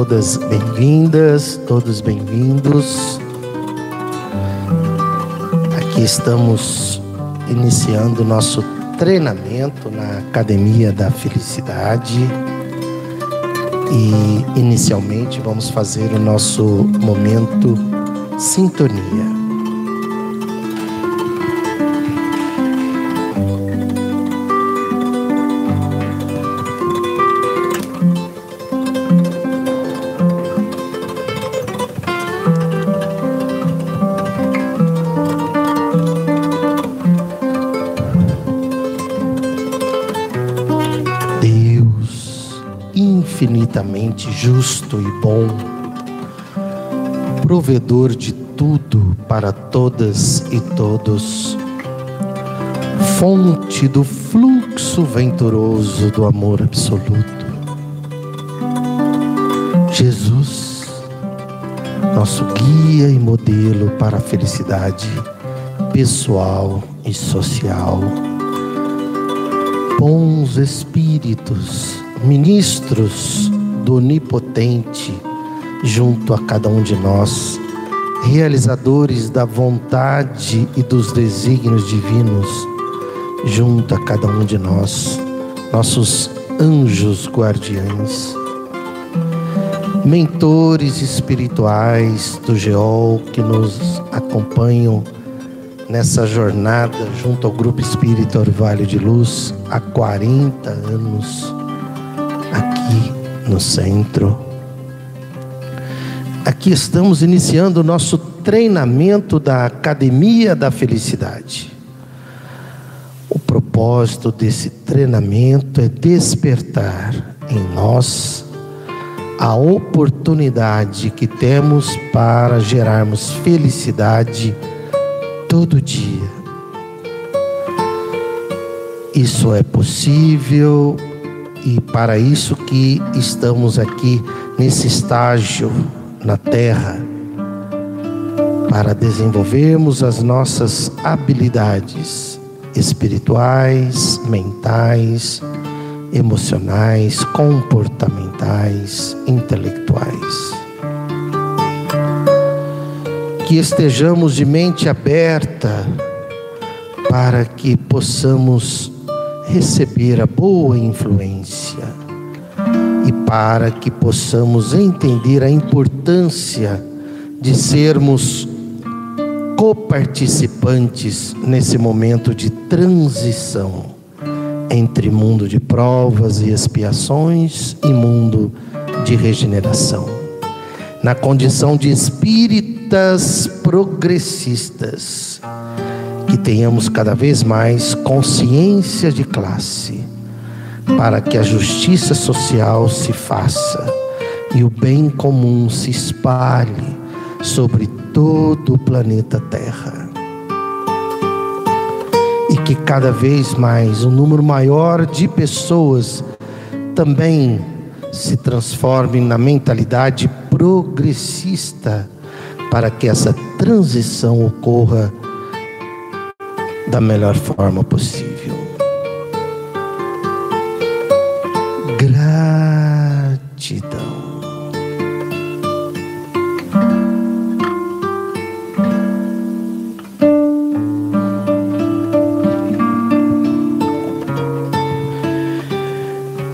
Todas bem-vindas, todos bem-vindos. Aqui estamos iniciando nosso treinamento na Academia da Felicidade. E inicialmente vamos fazer o nosso momento sintonia. Justo e bom, provedor de tudo para todas e todos, fonte do fluxo venturoso do amor absoluto. Jesus, nosso guia e modelo para a felicidade pessoal e social. Bons espíritos, ministros do Onipotente junto a cada um de nós, realizadores da vontade e dos desígnios divinos junto a cada um de nós, nossos anjos guardiães, mentores espirituais do Geol que nos acompanham nessa jornada junto ao Grupo Espírita Orvalho de Luz há 40 anos aqui no centro. Aqui estamos iniciando o nosso treinamento da Academia da Felicidade. O propósito desse treinamento é despertar em nós a oportunidade que temos para gerarmos felicidade todo dia. Isso é possível e para isso que estamos aqui nesse estágio na terra para desenvolvermos as nossas habilidades espirituais, mentais, emocionais, comportamentais, intelectuais. Que estejamos de mente aberta para que possamos receber a boa influência para que possamos entender a importância de sermos coparticipantes nesse momento de transição entre mundo de provas e expiações e mundo de regeneração. Na condição de espíritas progressistas, que tenhamos cada vez mais consciência de classe, para que a justiça social se faça e o bem comum se espalhe sobre todo o planeta Terra. E que cada vez mais um número maior de pessoas também se transforme na mentalidade progressista para que essa transição ocorra da melhor forma possível. Gratidão.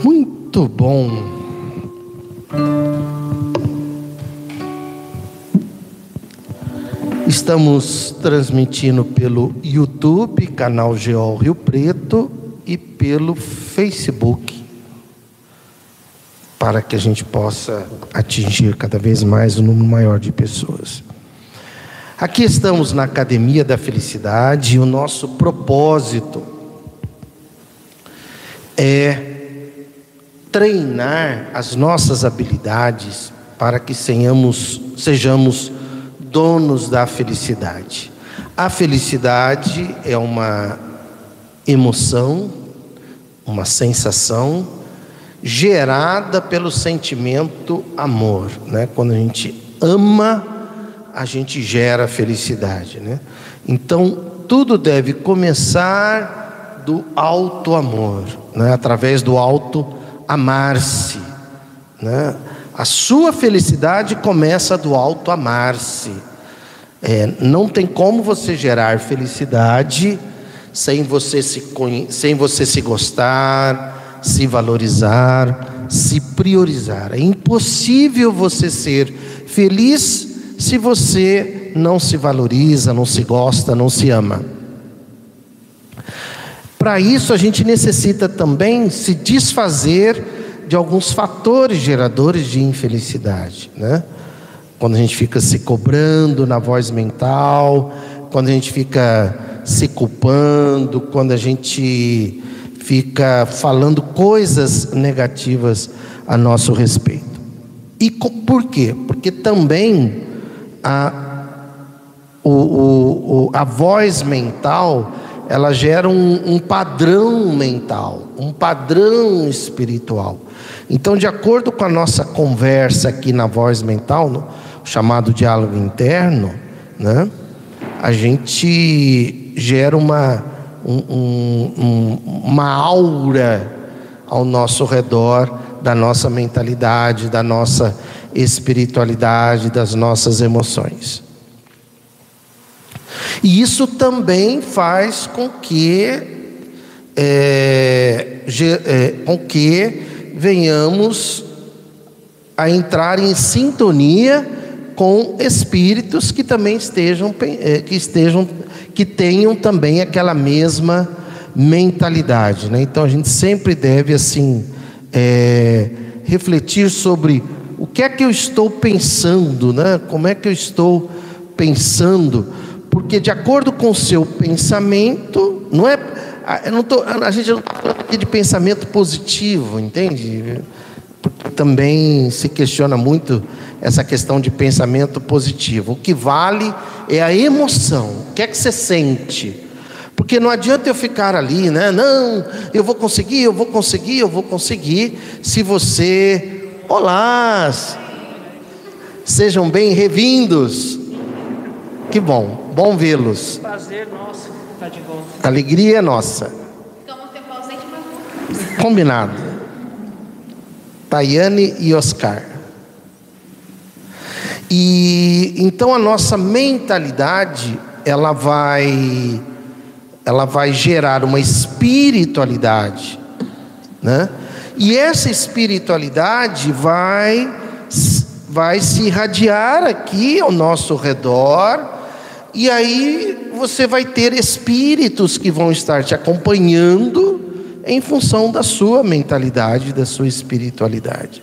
Muito bom. Estamos transmitindo pelo YouTube, canal Geol Rio Preto, e pelo Facebook, para que a gente possa atingir cada vez mais um número maior de pessoas. Aqui estamos na Academia da Felicidade e o nosso propósito é treinar as nossas habilidades para que sejamos, sejamos donos da felicidade. A felicidade é uma emoção, uma sensação gerada pelo sentimento amor, né? Quando a gente ama, a gente gera felicidade, né? Então, tudo deve começar do alto amor, né? Através do alto amar-se, né? A sua felicidade começa do alto amar-se. É, não tem como você gerar felicidade sem você se sem você se gostar, se valorizar, se priorizar. É impossível você ser feliz se você não se valoriza, não se gosta, não se ama. Para isso a gente necessita também se desfazer de alguns fatores geradores de infelicidade, né? Quando a gente fica se cobrando na voz mental, quando a gente fica se culpando, quando a gente fica falando coisas negativas a nosso respeito. E por quê? Porque também a, o, o, a voz mental ela gera um, um padrão mental, um padrão espiritual. Então, de acordo com a nossa conversa aqui na voz mental, no chamado diálogo interno, né, a gente gera uma, um, um, uma aura ao nosso redor da nossa mentalidade, da nossa espiritualidade, das nossas emoções. E isso também faz com que, é, é, com que venhamos a entrar em sintonia com espíritos que também estejam é, que estejam que tenham também aquela mesma mentalidade, né? Então a gente sempre deve assim é, refletir sobre o que é que eu estou pensando, né? Como é que eu estou pensando? Porque de acordo com o seu pensamento, não é tô, a gente não está falando aqui de pensamento positivo, entende? Porque também se questiona muito essa questão de pensamento positivo. O que vale é a emoção. O que é que você sente? Porque não adianta eu ficar ali, né? Não, eu vou conseguir, eu vou conseguir, eu vou conseguir. Se você, olá, sejam bem revindos. Que bom, bom vê-los. Prazer nosso. Tá de volta. Alegria é nossa. Ficamos tempo ausente, mas Combinado. Tayane e Oscar. E então a nossa mentalidade, ela vai ela vai gerar uma espiritualidade, né? E essa espiritualidade vai, vai se irradiar aqui ao nosso redor, e aí você vai ter espíritos que vão estar te acompanhando em função da sua mentalidade, da sua espiritualidade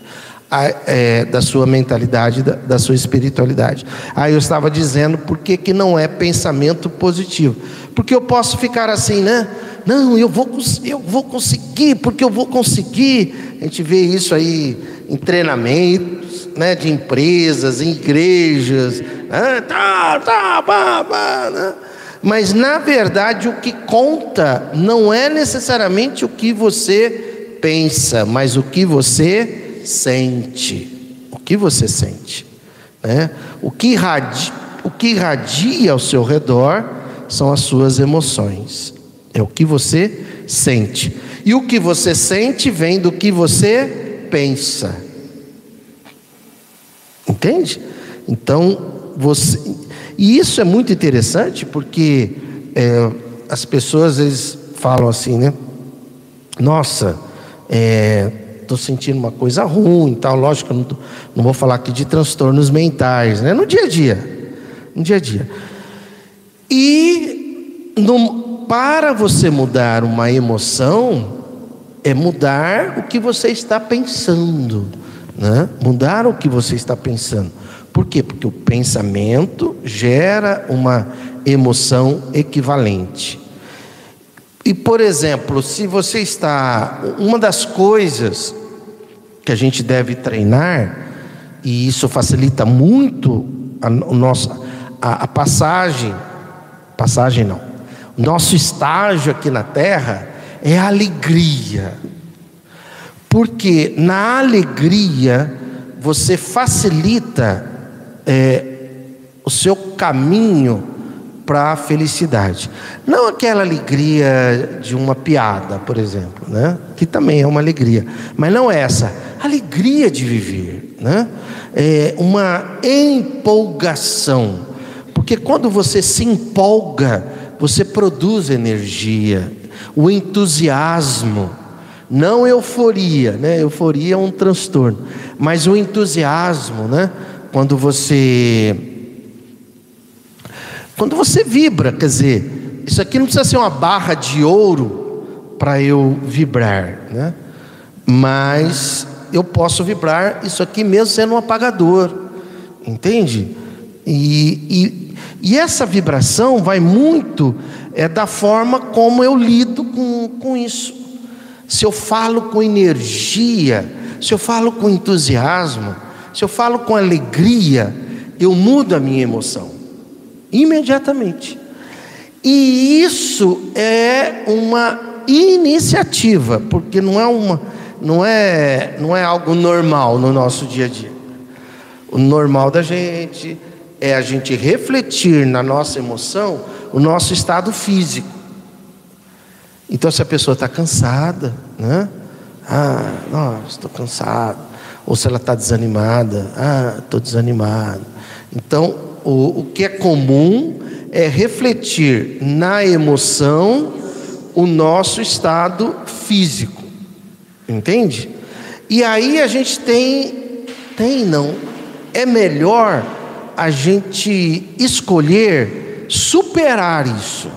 é, da sua mentalidade, da, da, sua espiritualidade. Aí eu estava dizendo por que, que não é pensamento positivo. Porque eu posso ficar assim, né? Não, eu vou, eu vou conseguir, porque eu vou conseguir. A gente vê isso aí em treinamentos né, de empresas, em igrejas. Né? Tá, tá, bah, né? Mas na verdade o que conta não é necessariamente o que você pensa, mas o que você sente. O que você sente? Né? O, que irradia, o que irradia ao seu redor são as suas emoções. É o que você sente. E o que você sente vem do que você pensa. Entende? Então, você. E isso é muito interessante porque é, as pessoas eles falam assim, né? Nossa, é, estou sentindo uma coisa ruim, tal. Lógico, eu não, tô, não vou falar aqui de transtornos mentais, né? No dia a dia, no dia a dia. E no, para você mudar uma emoção é mudar o que você está pensando, né? Mudar o que você está pensando. Por quê? Porque o pensamento gera uma emoção equivalente. E, por exemplo, se você está. Uma das coisas que a gente deve treinar, e isso facilita muito a, o nosso, a, a passagem, passagem não, nosso estágio aqui na terra é alegria. Porque na alegria você facilita é, o seu caminho para a felicidade. Não aquela alegria de uma piada, por exemplo, né? que também é uma alegria, mas não essa alegria de viver, né? É uma empolgação, porque quando você se empolga, você produz energia, o entusiasmo, não euforia, né? Euforia é um transtorno, mas o entusiasmo, né? Quando você quando você vibra, quer dizer, isso aqui não precisa ser uma barra de ouro para eu vibrar, né? Mas eu posso vibrar isso aqui mesmo sendo um apagador, entende? E, e, e essa vibração vai muito é, da forma como eu lido com, com isso. Se eu falo com energia, se eu falo com entusiasmo, se eu falo com alegria, eu mudo a minha emoção imediatamente. E isso é uma iniciativa, porque não é uma não é, não é algo normal no nosso dia a dia. O normal da gente é a gente refletir na nossa emoção o nosso estado físico. Então, se a pessoa está cansada, né? Ah, nossa, estou cansado. Ou se ela está desanimada, ah, estou desanimado. Então, o, o que é comum é refletir na emoção o nosso estado físico. Entende? E aí a gente tem, tem não, é melhor a gente escolher superar isso.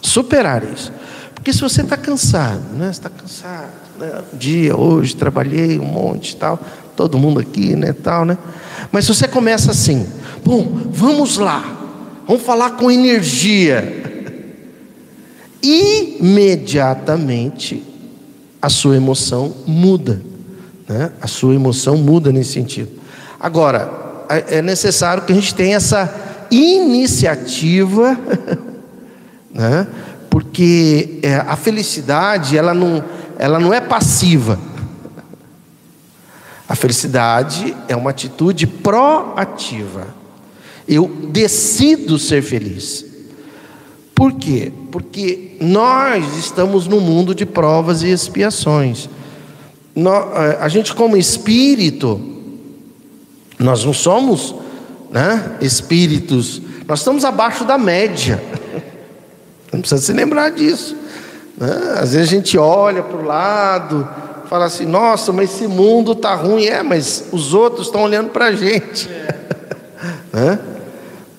Superar isso. Porque se você está cansado, né? Está cansado, né? dia, hoje, trabalhei um monte e tal, todo mundo aqui, né? Tal, né? Mas se você começa assim, bom, vamos lá, vamos falar com energia. Imediatamente a sua emoção muda. Né? A sua emoção muda nesse sentido. Agora, é, é necessário que a gente tenha essa iniciativa, né? porque é, a felicidade ela não, ela não é passiva. A felicidade é uma atitude proativa. Eu decido ser feliz. Por quê? Porque nós estamos no mundo de provas e expiações. Eh, a gente, como espírito, nós não somos né, espíritos, nós estamos abaixo da média. Não precisa se lembrar disso. Né? Às vezes a gente olha para o lado, fala assim: nossa, mas esse mundo está ruim. É, mas os outros estão olhando para a gente. né?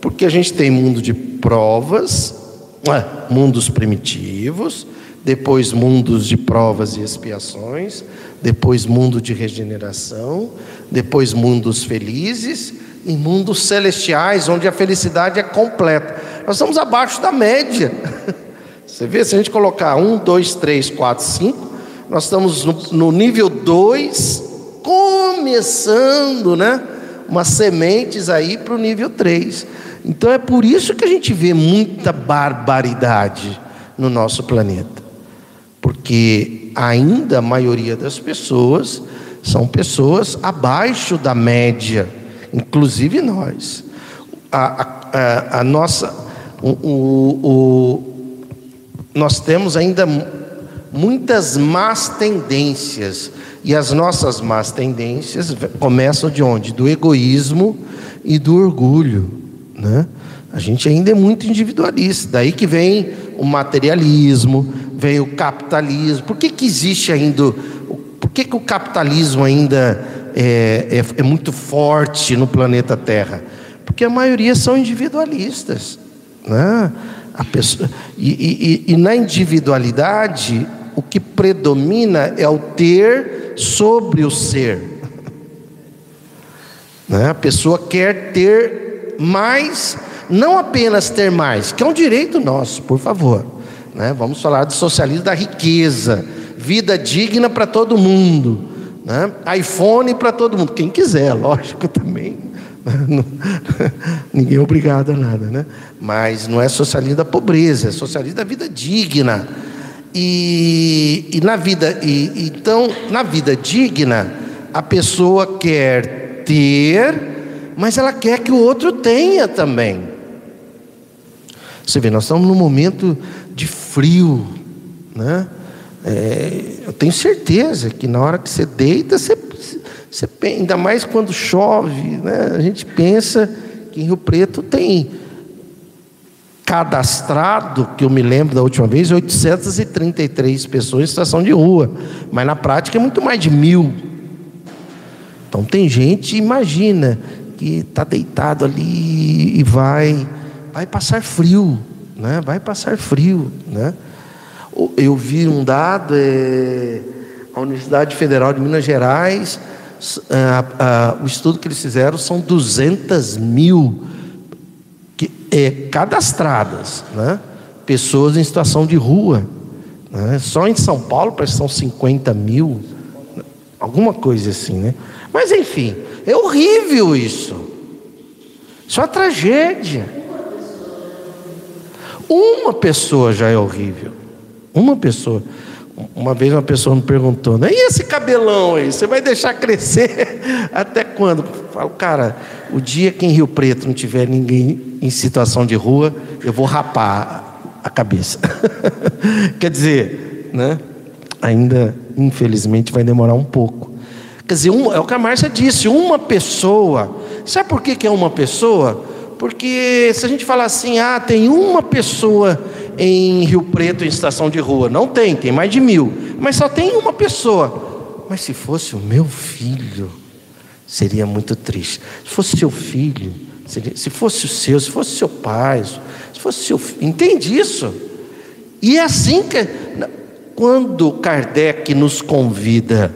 Porque a gente tem mundo de provas, é, mundos primitivos, depois mundos de provas e expiações, depois mundo de regeneração, depois mundos felizes e mundos celestiais, onde a felicidade é completa. Nós estamos abaixo da média. Você vê, se a gente colocar um, dois, três, quatro, cinco, nós estamos no, no nível 2, começando, né? Umas sementes aí para o nível 3. Então é por isso que a gente vê muita barbaridade no nosso planeta. Porque ainda a maioria das pessoas são pessoas abaixo da média, inclusive nós. A, a, a nossa, o, o, o, nós temos ainda muitas más tendências. E as nossas más tendências começam de onde? Do egoísmo e do orgulho. Né? A gente ainda é muito individualista. Daí que vem o materialismo, vem o capitalismo. Por que, que existe ainda. Que, que o capitalismo ainda é, é, é muito forte no planeta Terra? Porque a maioria são individualistas. Né? A pessoa, e, e, e na individualidade, o que predomina é o ter sobre o ser. Né? A pessoa quer ter mais, não apenas ter mais, que é um direito nosso, por favor. Né? Vamos falar do socialismo da riqueza, vida digna para todo mundo, né? iPhone para todo mundo, quem quiser, lógico também. Ninguém é obrigado a nada, né? Mas não é socialismo da pobreza, é socialismo da vida digna. E, e na vida, e, então, na vida digna, a pessoa quer ter, mas ela quer que o outro tenha também. Você vê, nós estamos num momento de frio, né? É, eu tenho certeza que na hora que você deita, você, você ainda mais quando chove, né? A gente pensa que em Rio Preto tem cadastrado, que eu me lembro da última vez, 833 pessoas em situação de rua, mas na prática é muito mais de mil. Então tem gente, imagina, que está deitado ali e vai, vai passar frio, né? Vai passar frio, né? Eu vi um dado, é, a Universidade Federal de Minas Gerais, a, a, o estudo que eles fizeram são 200 mil que, é, cadastradas, né? pessoas em situação de rua. Né? Só em São Paulo parece que são 50 mil, alguma coisa assim, né? Mas enfim, é horrível isso. Isso é uma tragédia. Uma pessoa já é horrível. Uma pessoa. Uma vez uma pessoa me perguntou, né? e esse cabelão aí, você vai deixar crescer até quando? Eu falo, cara, o dia que em Rio Preto não tiver ninguém em situação de rua, eu vou rapar a cabeça. Quer dizer, né? Ainda, infelizmente, vai demorar um pouco. Quer dizer, um, é o que a Márcia disse, uma pessoa. Sabe por que, que é uma pessoa? Porque se a gente falar assim, ah, tem uma pessoa em Rio Preto em estação de rua. Não tem, tem mais de mil. Mas só tem uma pessoa. Mas se fosse o meu filho, seria muito triste. Se fosse seu filho, seria, se fosse o seu, se fosse seu pai, se fosse seu filho. Entende isso? E é assim que. Quando Kardec nos convida,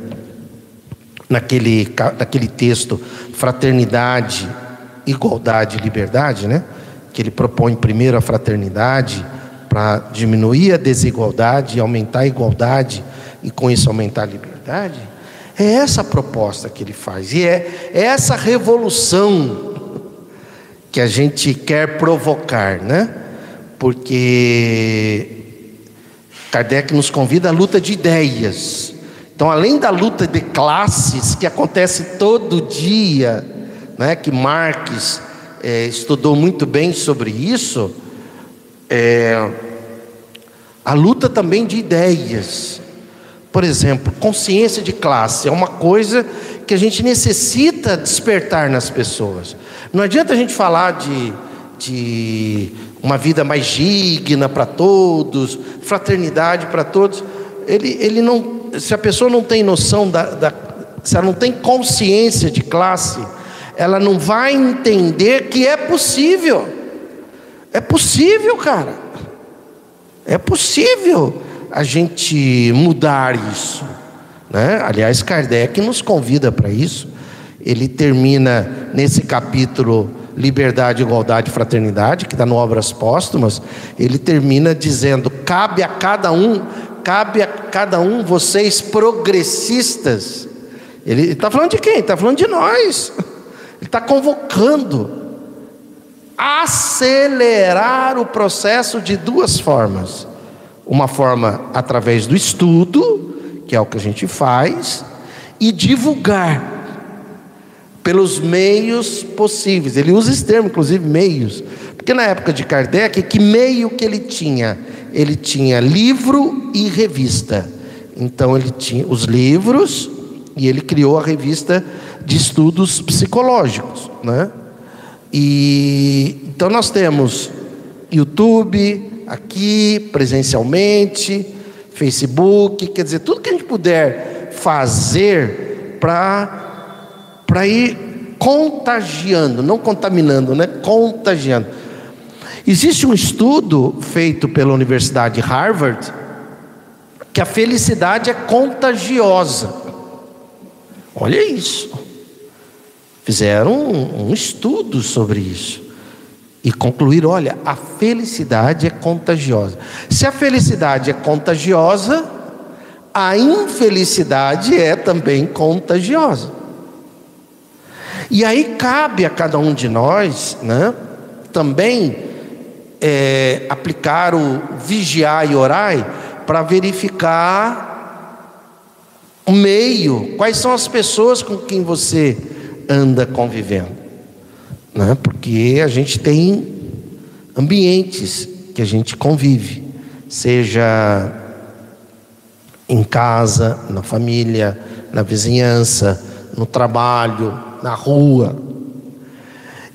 naquele, naquele texto, fraternidade, igualdade e liberdade, né? Que ele propõe primeiro a fraternidade para diminuir a desigualdade aumentar a igualdade e com isso aumentar a liberdade, é essa a proposta que ele faz e é, é essa revolução que a gente quer provocar, né? Porque Kardec nos convida à luta de ideias. Então, além da luta de classes que acontece todo dia, né, que Marx é, estudou muito bem sobre isso, é, a luta também de ideias. Por exemplo, consciência de classe é uma coisa que a gente necessita despertar nas pessoas. Não adianta a gente falar de, de uma vida mais digna para todos, fraternidade para todos. Ele, ele não, se a pessoa não tem noção da, da, se ela não tem consciência de classe, ela não vai entender que é possível. É possível, cara. É possível a gente mudar isso. Né? Aliás, Kardec nos convida para isso. Ele termina nesse capítulo Liberdade, Igualdade e Fraternidade, que está no Obras Póstumas. Ele termina dizendo: cabe a cada um, cabe a cada um, vocês progressistas. Ele está falando de quem? Está falando de nós. Está convocando acelerar o processo de duas formas. Uma forma através do estudo, que é o que a gente faz, e divulgar pelos meios possíveis. Ele usa esse termo, inclusive, meios. Porque na época de Kardec, que meio que ele tinha? Ele tinha livro e revista. Então ele tinha os livros e ele criou a revista de estudos psicológicos, né? E então nós temos YouTube aqui presencialmente, Facebook, quer dizer, tudo que a gente puder fazer para para ir contagiando, não contaminando, né? Contagiando. Existe um estudo feito pela Universidade de Harvard que a felicidade é contagiosa. Olha isso. Fizeram um, um estudo sobre isso e concluíram: olha, a felicidade é contagiosa. Se a felicidade é contagiosa, a infelicidade é também contagiosa. E aí cabe a cada um de nós, né, também é, aplicar o vigiar e orar para verificar o meio, quais são as pessoas com quem você anda convivendo, né? Porque a gente tem ambientes que a gente convive, seja em casa, na família, na vizinhança, no trabalho, na rua.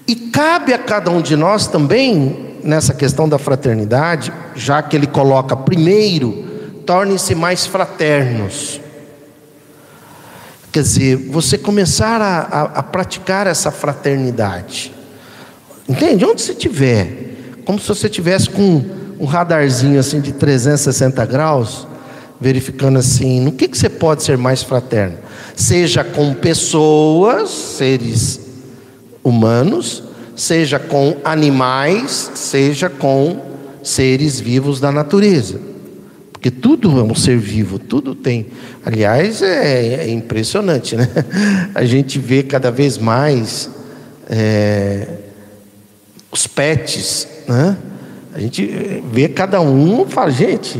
E cabe a cada um de nós também, nessa questão da fraternidade, já que ele coloca primeiro, tornem-se mais fraternos. Quer dizer, você começar a, a, a praticar essa fraternidade. Entende? Onde você estiver, como se você tivesse com um radarzinho assim de 360 graus, verificando assim, no que, que você pode ser mais fraterno? Seja com pessoas, seres humanos, seja com animais, seja com seres vivos da natureza. Porque tudo é um ser vivo, tudo tem. Aliás, é, é impressionante, né? A gente vê cada vez mais é, os pets, né? A gente vê cada um fala, gente,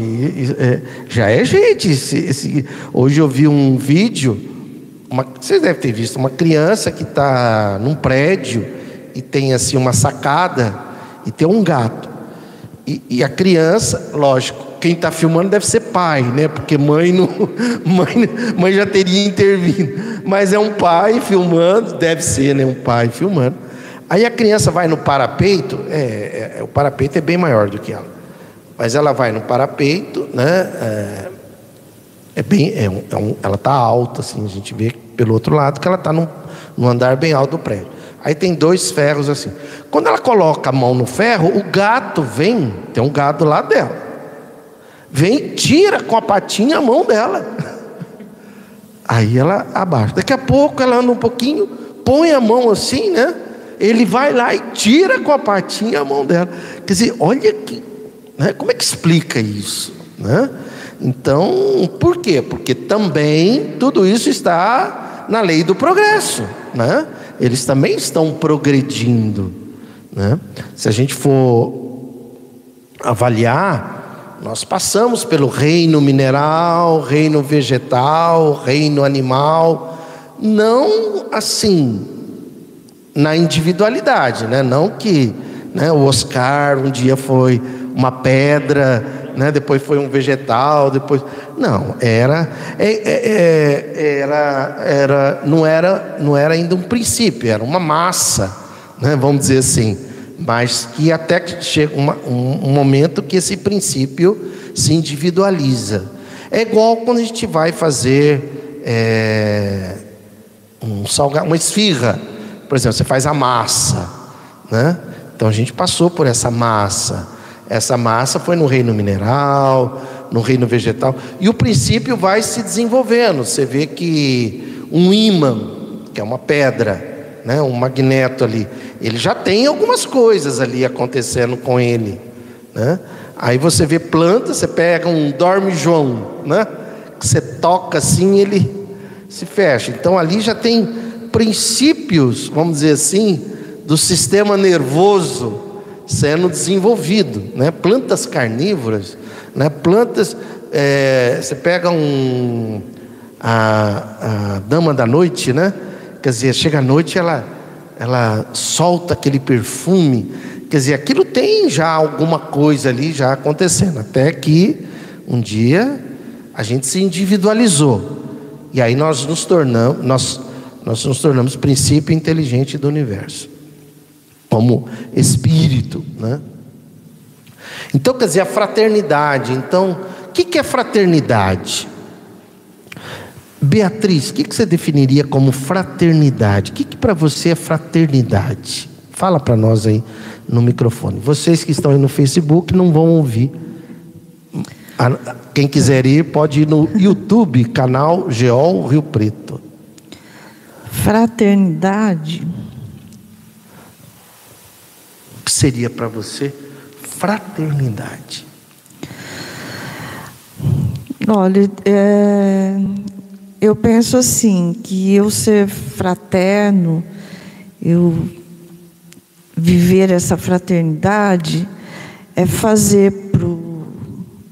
é, já é gente. Esse, esse... Hoje eu vi um vídeo, uma, vocês devem ter visto, uma criança que está num prédio e tem assim uma sacada e tem um gato. E, e a criança, lógico, quem está filmando deve ser pai, né? Porque mãe não, mãe, mãe já teria intervindo. Mas é um pai filmando, deve ser, né? Um pai filmando. Aí a criança vai no parapeito, é, é, o parapeito é bem maior do que ela, mas ela vai no parapeito, né? É, é bem, é um, é um, ela está alta, assim, a gente vê pelo outro lado que ela está no, no andar bem alto do prédio. Aí tem dois ferros assim. Quando ela coloca a mão no ferro, o gato vem, tem um gato lá dela, vem, tira com a patinha a mão dela. Aí ela abaixa. Daqui a pouco ela anda um pouquinho, põe a mão assim, né? ele vai lá e tira com a patinha a mão dela. Quer dizer, olha que, né, como é que explica isso? Né? Então, por quê? Porque também tudo isso está na lei do progresso. Né? Eles também estão progredindo. Né? Se a gente for avaliar, nós passamos pelo reino mineral, reino vegetal, reino animal, não assim na individualidade, né? Não que né, o Oscar um dia foi uma pedra, né, depois foi um vegetal, depois não era, é, é, é, era, era, não era, não era ainda um princípio, era uma massa, né, vamos dizer assim, mas que até chega uma, um, um momento que esse princípio se individualiza. É igual quando a gente vai fazer é, um salgado, uma esfirra. Por exemplo, você faz a massa, né? Então a gente passou por essa massa. Essa massa foi no reino mineral, no reino vegetal, e o princípio vai se desenvolvendo. Você vê que um ímã, que é uma pedra, né, um magneto ali, ele já tem algumas coisas ali acontecendo com ele, né? Aí você vê planta, você pega um dorme João, né? Que você toca assim, ele se fecha. Então ali já tem princípios, vamos dizer assim, do sistema nervoso sendo desenvolvido, né? Plantas carnívoras, né? Plantas, é, você pega um a, a dama da noite, né? Quer dizer, chega à noite ela ela solta aquele perfume, quer dizer, aquilo tem já alguma coisa ali já acontecendo, até que um dia a gente se individualizou. E aí nós nos tornamos, nós, nós nos tornamos princípio inteligente do universo, como espírito, né? Então, quer dizer, a fraternidade. Então, o que, que é fraternidade? Beatriz, o que, que você definiria como fraternidade? O que, que para você é fraternidade? Fala para nós aí no microfone. Vocês que estão aí no Facebook não vão ouvir. Quem quiser ir, pode ir no YouTube, canal Geol Rio Preto. Fraternidade. O que seria para você fraternidade? Olha, é, eu penso assim, que eu ser fraterno, eu viver essa fraternidade, é fazer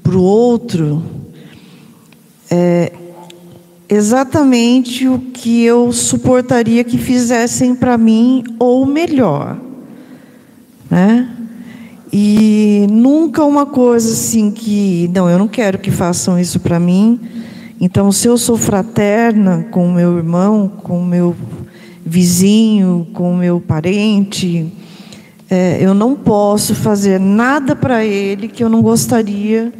para o outro é, exatamente o que eu suportaria que fizessem para mim, ou melhor. Né? E nunca uma coisa assim que, não, eu não quero que façam isso para mim, então, se eu sou fraterna com o meu irmão, com o meu vizinho, com o meu parente, é, eu não posso fazer nada para ele que eu não gostaria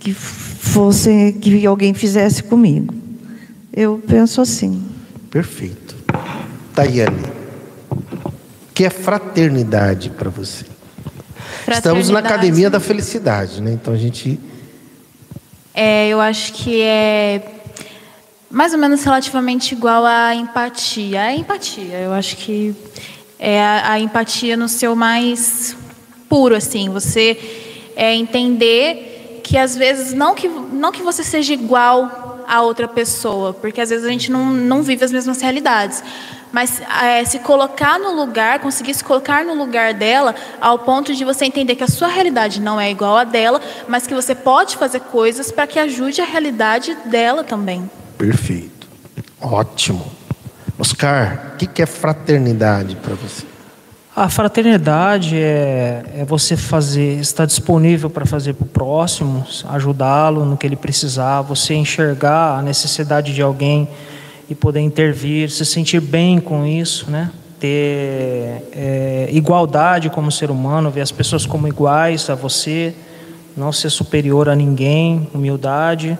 que fosse que alguém fizesse comigo. Eu penso assim. Perfeito. Tayane, o que é fraternidade para você? Estamos na Academia da Felicidade, né? Então a gente é, eu acho que é mais ou menos relativamente igual à empatia. A empatia, eu acho que é a, a empatia no seu mais puro, assim. Você é, entender que às vezes não que não que você seja igual a outra pessoa, porque às vezes a gente não, não vive as mesmas realidades, mas é, se colocar no lugar, conseguir se colocar no lugar dela, ao ponto de você entender que a sua realidade não é igual à dela, mas que você pode fazer coisas para que ajude a realidade dela também. Perfeito. Ótimo. Oscar, o que é fraternidade para você? A fraternidade é, é você fazer, estar disponível para fazer para o próximo, ajudá-lo no que ele precisar, você enxergar a necessidade de alguém e poder intervir, se sentir bem com isso, né? ter é, igualdade como ser humano, ver as pessoas como iguais a você, não ser superior a ninguém, humildade.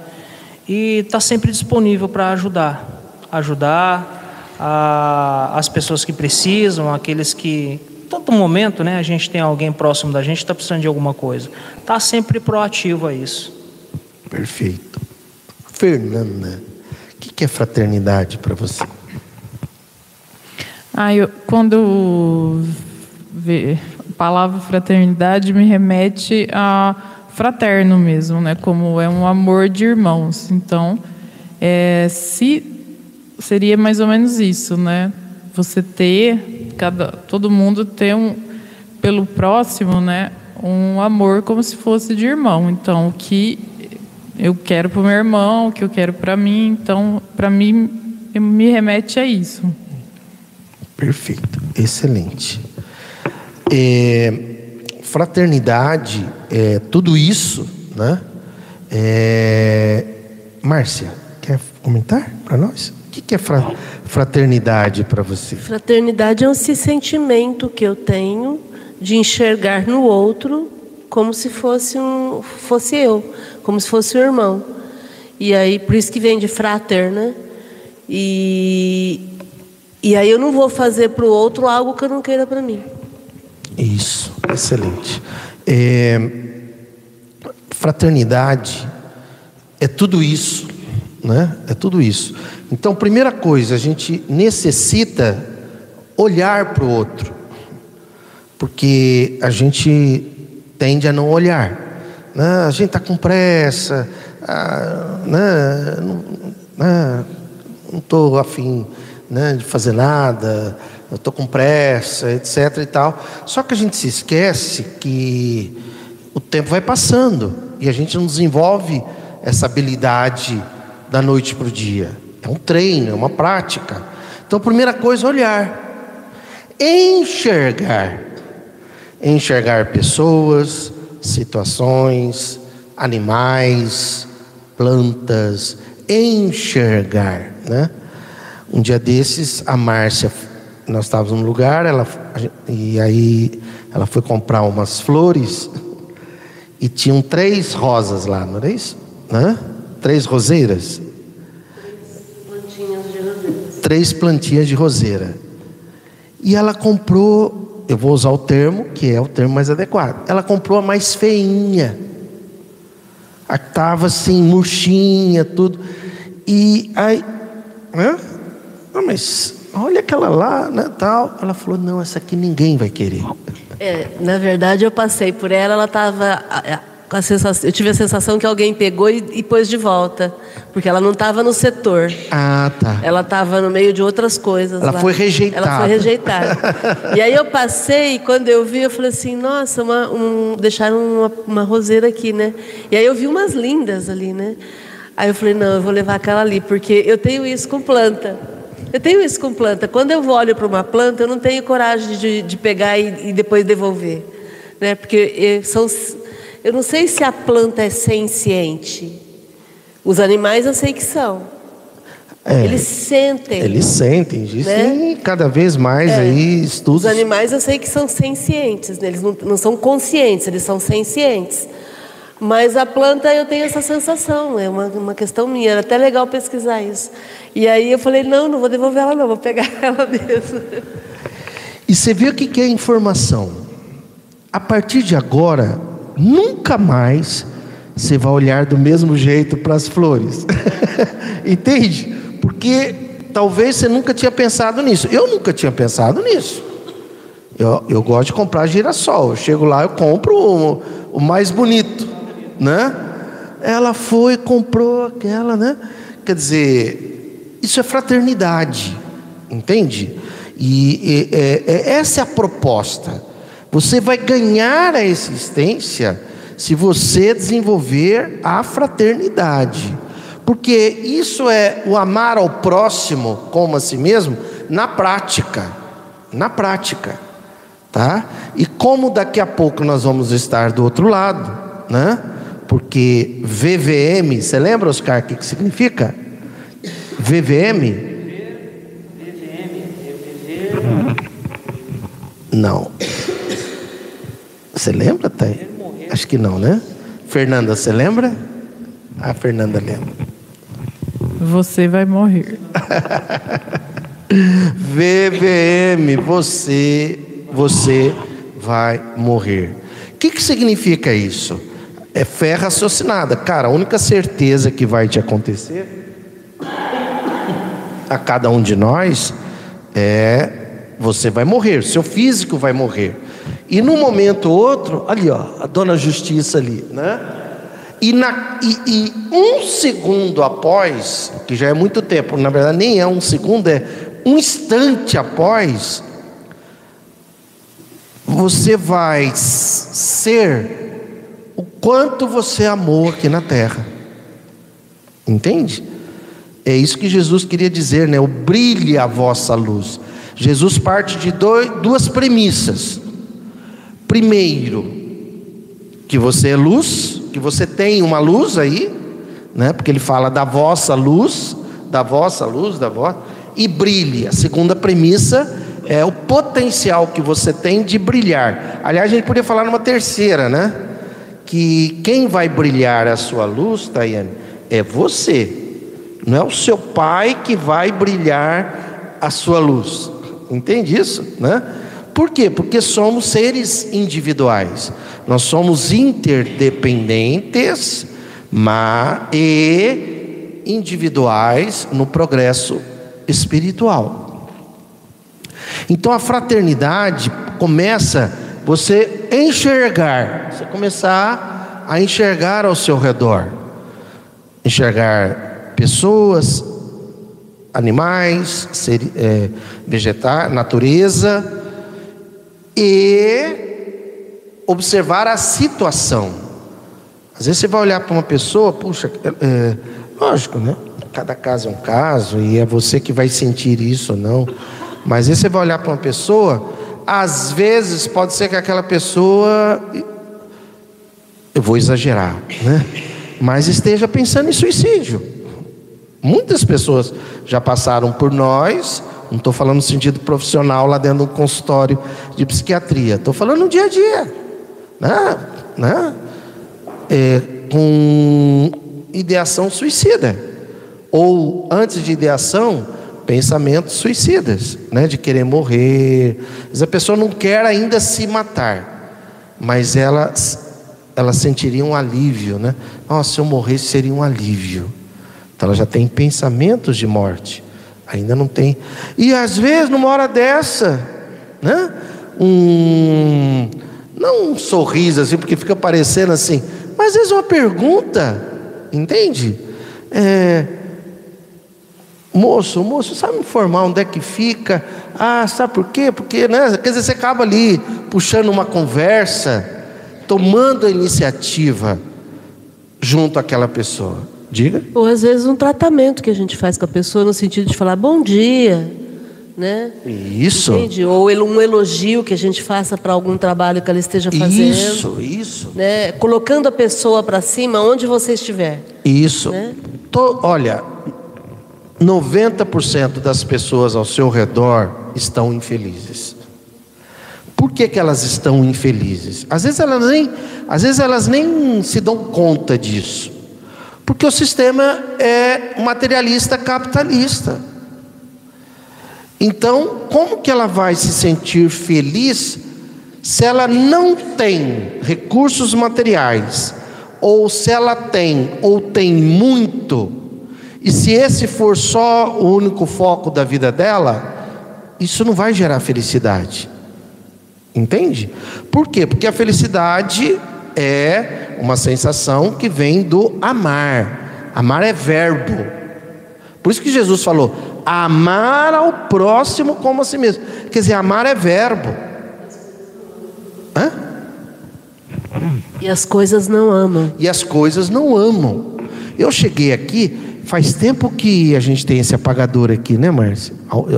E estar tá sempre disponível para ajudar, ajudar a, as pessoas que precisam, aqueles que todo momento, né, a gente tem alguém próximo da gente está precisando de alguma coisa, tá sempre proativo a isso. Perfeito, Fernanda que, que é fraternidade para você? Ah, eu, quando vê, a palavra fraternidade me remete a fraterno mesmo, né? Como é um amor de irmãos. Então, é, se seria mais ou menos isso, né? Você ter cada todo mundo ter um pelo próximo, né? Um amor como se fosse de irmão. Então, o que eu quero para o meu irmão, o que eu quero para mim. Então, para mim, me remete a isso. Perfeito, excelente. É, fraternidade, é, tudo isso, né? É, Márcia, quer comentar para nós? O que é fraternidade para você? Fraternidade é um sentimento que eu tenho de enxergar no outro como se fosse um fosse eu, como se fosse o irmão. E aí, por isso que vem de frater, né? E, e aí eu não vou fazer para o outro algo que eu não queira para mim. Isso, excelente. É, fraternidade é tudo isso, né? É tudo isso. Então, primeira coisa, a gente necessita olhar para o outro, porque a gente tende a não olhar. Né? A gente está com pressa, ah, né? não estou né? afim né, de fazer nada, estou com pressa, etc. e tal. Só que a gente se esquece que o tempo vai passando e a gente não desenvolve essa habilidade da noite para o dia. É um treino, é uma prática. Então, primeira coisa, olhar, enxergar, enxergar pessoas, situações, animais, plantas, enxergar, né? Um dia desses, a Márcia, nós estávamos num lugar, ela, e aí ela foi comprar umas flores e tinham três rosas lá, não era isso? Né? Três roseiras. Três plantinhas de roseira. E ela comprou, eu vou usar o termo, que é o termo mais adequado. Ela comprou a mais feinha. A que estava assim, murchinha, tudo. E aí? Não, mas olha aquela lá, né, tal. Ela falou, não, essa aqui ninguém vai querer. É, na verdade, eu passei por ela, ela estava com a sensação, eu tive a sensação que alguém pegou e, e pôs de volta, porque ela não estava no setor. Ah, tá. Ela estava no meio de outras coisas. Ela lá. foi rejeitada. Ela foi rejeitada. e aí eu passei, e quando eu vi, eu falei assim, nossa, uma, um, deixaram uma, uma roseira aqui, né? E aí eu vi umas lindas ali, né? Aí eu falei, não, eu vou levar aquela ali, porque eu tenho isso com planta. Eu tenho isso com planta. Quando eu olho para uma planta, eu não tenho coragem de, de pegar e, e, depois devolver. Né? Porque eu, são, eu não sei se a planta é senciente. Os animais eu sei que são. É, eles sentem. Eles sentem, existem né? cada vez mais é, aí estudos. Os animais eu sei que são sencientes, né? eles não, não são conscientes, eles são sencientes. Mas a planta eu tenho essa sensação, é uma, uma questão minha, era até legal pesquisar isso. E aí eu falei, não, não vou devolver ela não, vou pegar ela mesmo. E você vê o que é informação. A partir de agora, nunca mais você vai olhar do mesmo jeito para as flores. Entende? Porque talvez você nunca tinha pensado nisso. Eu nunca tinha pensado nisso. Eu, eu gosto de comprar girassol. Eu chego lá, eu compro o, o mais bonito né? Ela foi, comprou aquela, né? Quer dizer, isso é fraternidade, entende? E, e é, é, essa é a proposta. Você vai ganhar a existência se você desenvolver a fraternidade. Porque isso é o amar ao próximo como a si mesmo na prática. Na prática. Tá? E como daqui a pouco nós vamos estar do outro lado, né? Porque VVM, você lembra, Oscar, o que, que significa? VVM? Não. Você lembra, Thay? Acho que não, né? Fernanda, você lembra? A ah, Fernanda lembra. Você vai morrer. VVM, você, você vai morrer. O que, que significa isso? é fé raciocinada. Cara, a única certeza que vai te acontecer a cada um de nós é você vai morrer, seu físico vai morrer. E num momento ou outro, ali ó, a dona Justiça ali, né? E, na, e, e um segundo após, que já é muito tempo, na verdade nem é um segundo, é um instante após, você vai ser o quanto você amou aqui na terra. Entende? É isso que Jesus queria dizer, né? O brilhe a vossa luz. Jesus parte de dois, duas premissas. Primeiro, que você é luz, que você tem uma luz aí, né? Porque ele fala da vossa luz, da vossa luz, da vossa, e brilhe. A segunda premissa é o potencial que você tem de brilhar. Aliás, a gente poderia falar numa terceira, né? que quem vai brilhar a sua luz, Tayane, é você. Não é o seu pai que vai brilhar a sua luz. Entende isso, né? Por quê? Porque somos seres individuais. Nós somos interdependentes, mas e individuais no progresso espiritual. Então a fraternidade começa você enxergar, você começar a enxergar ao seu redor, enxergar pessoas, animais, ser, é, vegetais, natureza e observar a situação. Às vezes você vai olhar para uma pessoa, puxa, é, é, lógico, né? Cada caso é um caso e é você que vai sentir isso ou não. Mas às vezes você vai olhar para uma pessoa, às vezes pode ser que aquela pessoa, eu vou exagerar, né? Mas esteja pensando em suicídio. Muitas pessoas já passaram por nós, não estou falando no sentido profissional lá dentro do consultório de psiquiatria, estou falando no dia a dia, né? né? É, com ideação suicida, ou antes de ideação, pensamentos suicidas, né? de querer morrer. Mas a pessoa não quer ainda se matar, mas ela, ela sentiria um alívio, né? Nossa, se eu morresse seria um alívio. Então ela já tem pensamentos de morte. Ainda não tem. E às vezes, numa hora dessa, né? Um. Não um sorriso assim, porque fica parecendo assim, mas às vezes uma pergunta, entende? É, moço, moço, sabe informar onde é que fica? Ah, sabe por quê? Porque, né? Quer dizer, você acaba ali puxando uma conversa, tomando a iniciativa junto àquela pessoa. Diga. Ou às vezes um tratamento que a gente faz com a pessoa no sentido de falar bom dia, né? Isso. Entende? Ou um elogio que a gente faça para algum trabalho que ela esteja fazendo. Isso, isso. Né? Colocando a pessoa para cima onde você estiver. Isso. Né? Tô, olha, 90% das pessoas ao seu redor estão infelizes. Por que, que elas estão infelizes? Às vezes elas nem, às vezes elas nem se dão conta disso. Porque o sistema é materialista capitalista. Então, como que ela vai se sentir feliz se ela não tem recursos materiais, ou se ela tem ou tem muito, e se esse for só o único foco da vida dela, isso não vai gerar felicidade. Entende? Por quê? Porque a felicidade é uma sensação que vem do amar. Amar é verbo. Por isso que Jesus falou: amar ao próximo como a si mesmo. Quer dizer, amar é verbo. Hã? E as coisas não amam. E as coisas não amam. Eu cheguei aqui, faz tempo que a gente tem esse apagador aqui, né, Márcio?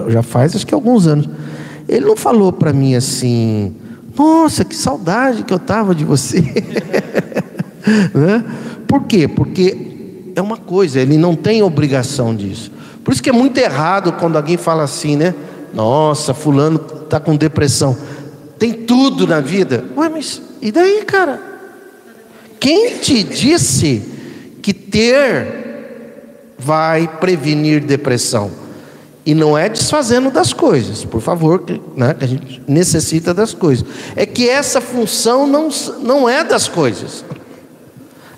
Já faz acho que alguns anos. Ele não falou para mim assim, nossa, que saudade que eu estava de você. né? Por quê? Porque é uma coisa, ele não tem obrigação disso. Por isso que é muito errado quando alguém fala assim, né? Nossa, fulano está com depressão. Tem tudo na vida. Ué, mas e daí, cara? Quem te disse que ter vai prevenir depressão? E não é desfazendo das coisas, por favor, né, que a gente necessita das coisas. É que essa função não, não é das coisas.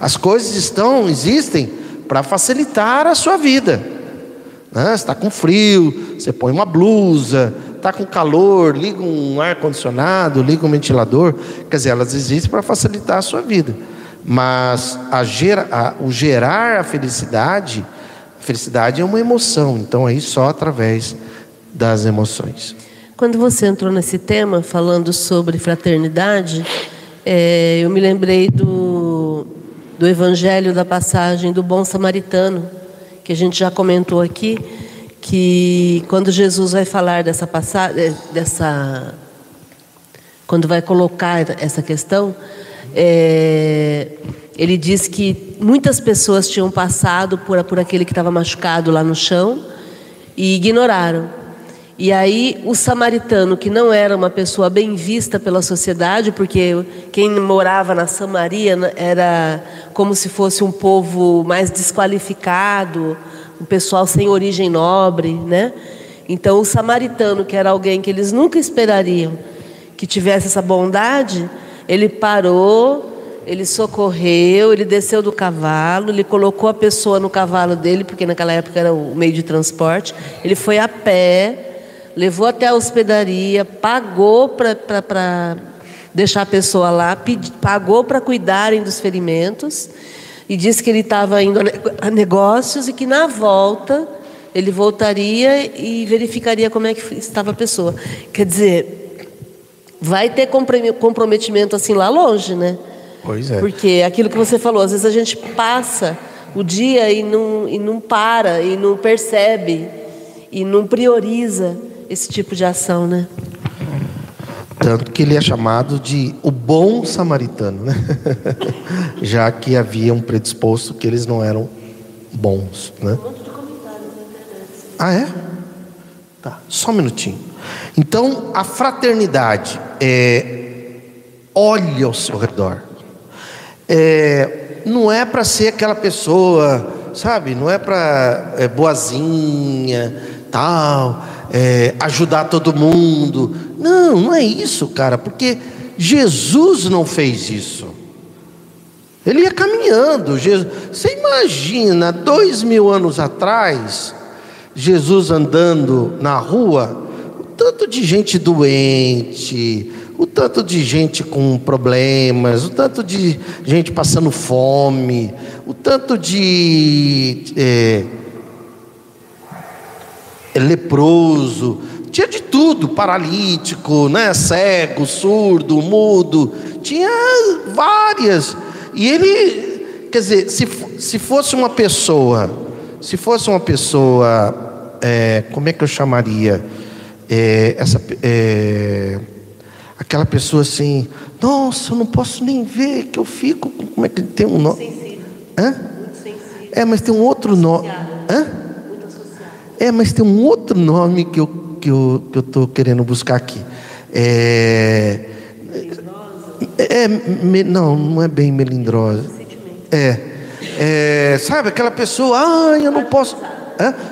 As coisas estão, existem para facilitar a sua vida. Né? Está com frio, você põe uma blusa, está com calor, liga um ar-condicionado, liga um ventilador. Quer dizer, elas existem para facilitar a sua vida. Mas a gera, a, o gerar a felicidade Felicidade é uma emoção, então aí só através das emoções. Quando você entrou nesse tema, falando sobre fraternidade, é, eu me lembrei do, do evangelho da passagem do bom samaritano, que a gente já comentou aqui, que quando Jesus vai falar dessa passagem, é, dessa, quando vai colocar essa questão, é, ele diz que muitas pessoas tinham passado por, por aquele que estava machucado lá no chão e ignoraram. E aí o samaritano, que não era uma pessoa bem vista pela sociedade, porque quem morava na Samaria era como se fosse um povo mais desqualificado, um pessoal sem origem nobre, né? Então o samaritano, que era alguém que eles nunca esperariam que tivesse essa bondade, ele parou, ele socorreu, ele desceu do cavalo, ele colocou a pessoa no cavalo dele, porque naquela época era o meio de transporte. Ele foi a pé, levou até a hospedaria, pagou para deixar a pessoa lá, pagou para cuidarem dos ferimentos e disse que ele estava indo a negócios e que na volta ele voltaria e verificaria como é que estava a pessoa. Quer dizer, vai ter comprometimento assim lá longe, né? Pois é. Porque aquilo que você falou, às vezes a gente passa o dia e não, e não para, e não percebe, e não prioriza esse tipo de ação, né? Tanto que ele é chamado de o bom samaritano, né? Já que havia um predisposto que eles não eram bons, né? Ah, é? Tá, só um minutinho. Então, a fraternidade é olhe ao seu redor é, não é para ser aquela pessoa, sabe? Não é para é, boazinha, tal, é, ajudar todo mundo. Não, não é isso, cara, porque Jesus não fez isso. Ele ia caminhando. Jesus, você imagina, dois mil anos atrás, Jesus andando na rua, tanto de gente doente, o tanto de gente com problemas, o tanto de gente passando fome, o tanto de é, é, leproso, tinha de tudo, paralítico, né, cego, surdo, mudo, tinha várias. E ele, quer dizer, se, se fosse uma pessoa, se fosse uma pessoa, é, como é que eu chamaria? É, essa é, aquela pessoa assim, nossa, eu não posso nem ver, que eu fico, como é que tem um nome? Hã? É, mas tem um outro nome. Hã? É, mas tem um outro nome que eu que eu que eu tô querendo buscar aqui. É, é, me, não, não é bem melindrosa. É, é, sabe aquela pessoa, ai, eu não posso.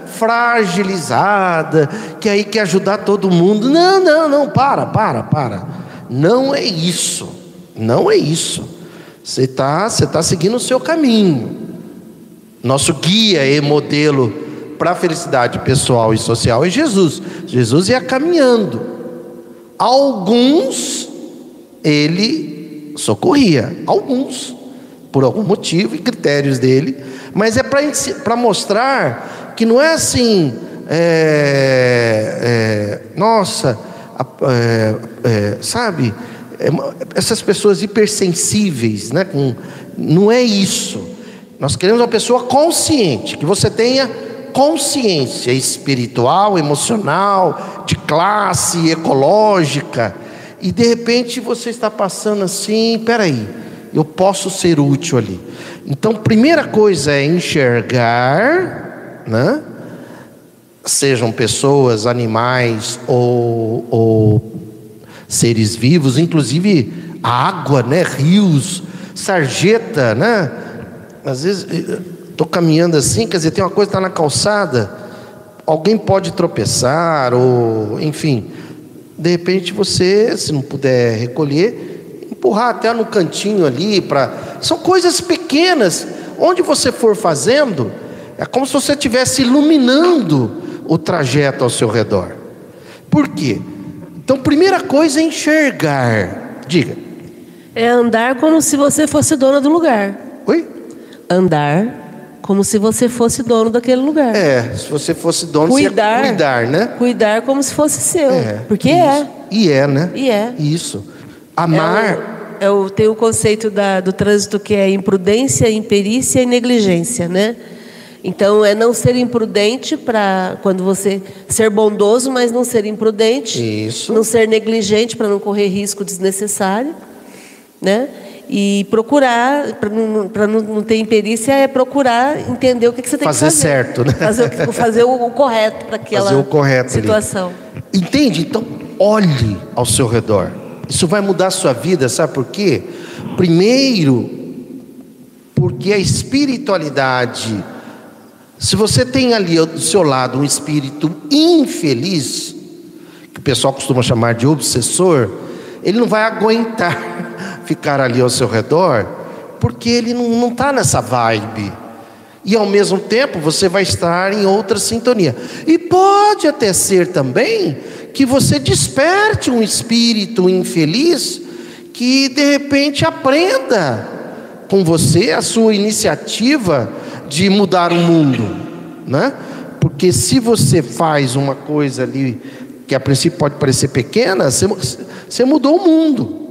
Fragilizada, que aí quer ajudar todo mundo. Não, não, não, para, para, para. Não é isso. Não é isso. Você está você tá seguindo o seu caminho. Nosso guia e modelo para a felicidade pessoal e social é Jesus. Jesus ia caminhando. Alguns ele socorria, alguns, por algum motivo e critérios dele, mas é para mostrar que não é assim, é, é, nossa, é, é, sabe, é essas pessoas hipersensíveis, né, com, não é isso. Nós queremos uma pessoa consciente, que você tenha consciência espiritual, emocional, de classe, ecológica, e de repente você está passando assim, peraí, eu posso ser útil ali. Então, primeira coisa é enxergar, né? sejam pessoas, animais ou, ou seres vivos, inclusive água, né? rios, sarjeta, né? Às vezes estou caminhando assim, quer dizer, tem uma coisa que está na calçada, alguém pode tropeçar, ou enfim, de repente você, se não puder recolher, empurrar até no cantinho ali para. São coisas pequenas. Onde você for fazendo, é como se você estivesse iluminando o trajeto ao seu redor. Por quê? Então, primeira coisa é enxergar. Diga. É andar como se você fosse dono do lugar. Oi? Andar como se você fosse dono daquele lugar. É, se você fosse dono, cuidar, você cuidar, né? Cuidar como se fosse seu. É, porque isso. é. E é, né? E é. Isso. Amar. É o, é o, tem o conceito da, do trânsito que é imprudência, imperícia e negligência, né? Então, é não ser imprudente para quando você ser bondoso, mas não ser imprudente. Isso. Não ser negligente para não correr risco desnecessário, né? E procurar, para não, não, não ter imperícia, é procurar entender o que, que você tem fazer que fazer. certo, né? Fazer, fazer o, o correto para aquela fazer o correto situação. Ali. Entende? Então, olhe ao seu redor. Isso vai mudar a sua vida, sabe por quê? Primeiro, Porque a espiritualidade, se você tem ali do seu lado um espírito infeliz, que o pessoal costuma chamar de obsessor, ele não vai aguentar ficar ali ao seu redor, porque ele não está nessa vibe. E ao mesmo tempo você vai estar em outra sintonia. E pode até ser também que você desperte um espírito infeliz que de repente aprenda com você a sua iniciativa de mudar o mundo, né? Porque se você faz uma coisa ali que a princípio pode parecer pequena, você, você mudou o mundo.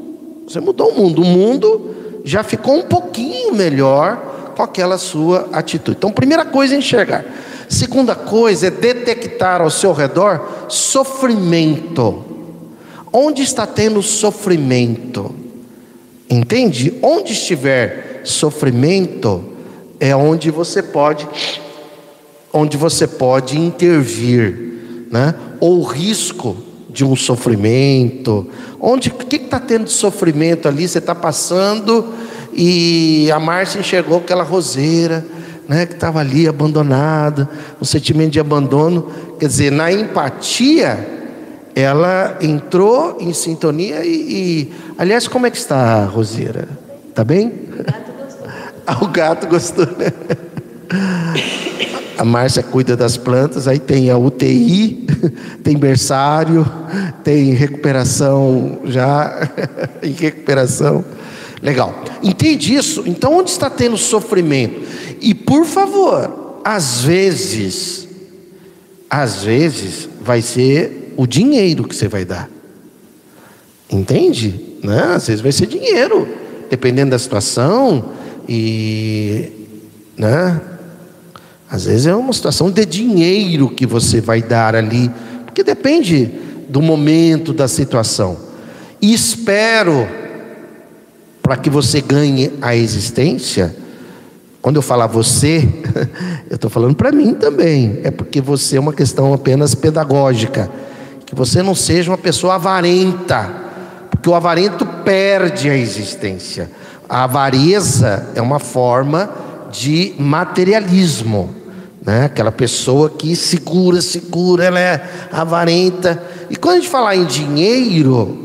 Você mudou o mundo. O mundo já ficou um pouquinho melhor com aquela sua atitude. Então, primeira coisa é enxergar. Segunda coisa é detectar ao seu redor sofrimento. Onde está tendo sofrimento? Entende? Onde estiver sofrimento é onde você pode onde você pode intervir, né? Ou risco de um sofrimento. Onde o que está tendo de sofrimento ali? Você está passando e a Márcia enxergou aquela roseira né, que estava ali abandonada, um sentimento de abandono. Quer dizer, na empatia, ela entrou em sintonia e, e aliás, como é que está a Roseira? Está bem? O gato gostou. ah, o gato gostou, né? A Márcia cuida das plantas, aí tem a UTI, tem berçário, tem recuperação já em recuperação. Legal. Entende isso? Então onde está tendo sofrimento? E por favor, às vezes, às vezes vai ser o dinheiro que você vai dar. Entende? Né? Às vezes vai ser dinheiro, dependendo da situação e, né? Às vezes é uma situação de dinheiro que você vai dar ali, porque depende do momento, da situação. E espero para que você ganhe a existência quando eu falar você, eu estou falando para mim também. É porque você é uma questão apenas pedagógica. Que você não seja uma pessoa avarenta. Porque o avarento perde a existência. A avareza é uma forma de materialismo. Né? Aquela pessoa que segura, segura, ela é avarenta. E quando a gente falar em dinheiro,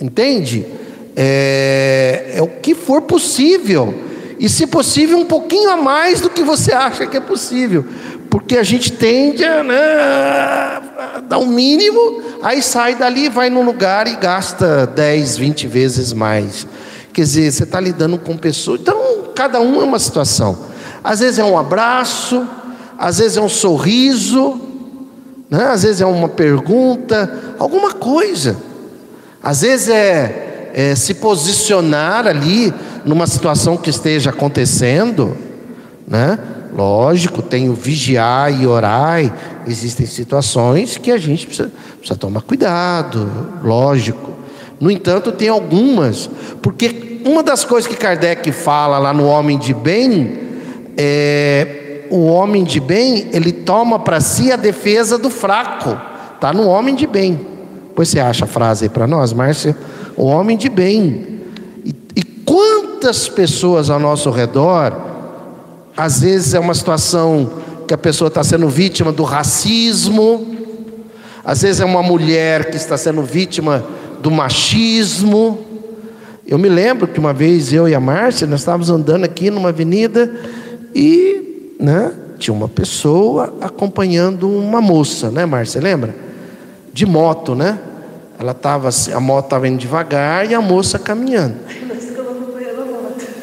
entende? É, é o que for possível e, se possível, um pouquinho a mais do que você acha que é possível. Porque a gente tende a, né, a dar um mínimo, aí sai dali, vai num lugar e gasta 10, 20 vezes mais. Quer dizer, você está lidando com pessoas. Então, cada um é uma situação. Às vezes é um abraço, às vezes é um sorriso, né? às vezes é uma pergunta, alguma coisa. Às vezes é, é se posicionar ali numa situação que esteja acontecendo, né? Lógico, tem o vigiar e orar, existem situações que a gente precisa, precisa tomar cuidado, lógico. No entanto, tem algumas, porque uma das coisas que Kardec fala lá no homem de bem é o homem de bem, ele toma para si a defesa do fraco. Tá no homem de bem. Pois você acha a frase aí para nós, Márcia? O homem de bem. E, e quantas pessoas ao nosso redor, às vezes é uma situação que a pessoa está sendo vítima do racismo, às vezes é uma mulher que está sendo vítima do machismo. Eu me lembro que uma vez eu e a Márcia, nós estávamos andando aqui numa avenida e né, tinha uma pessoa acompanhando uma moça, né, Márcia? Lembra? De moto, né? Ela estava, a moto estava indo devagar e a moça caminhando.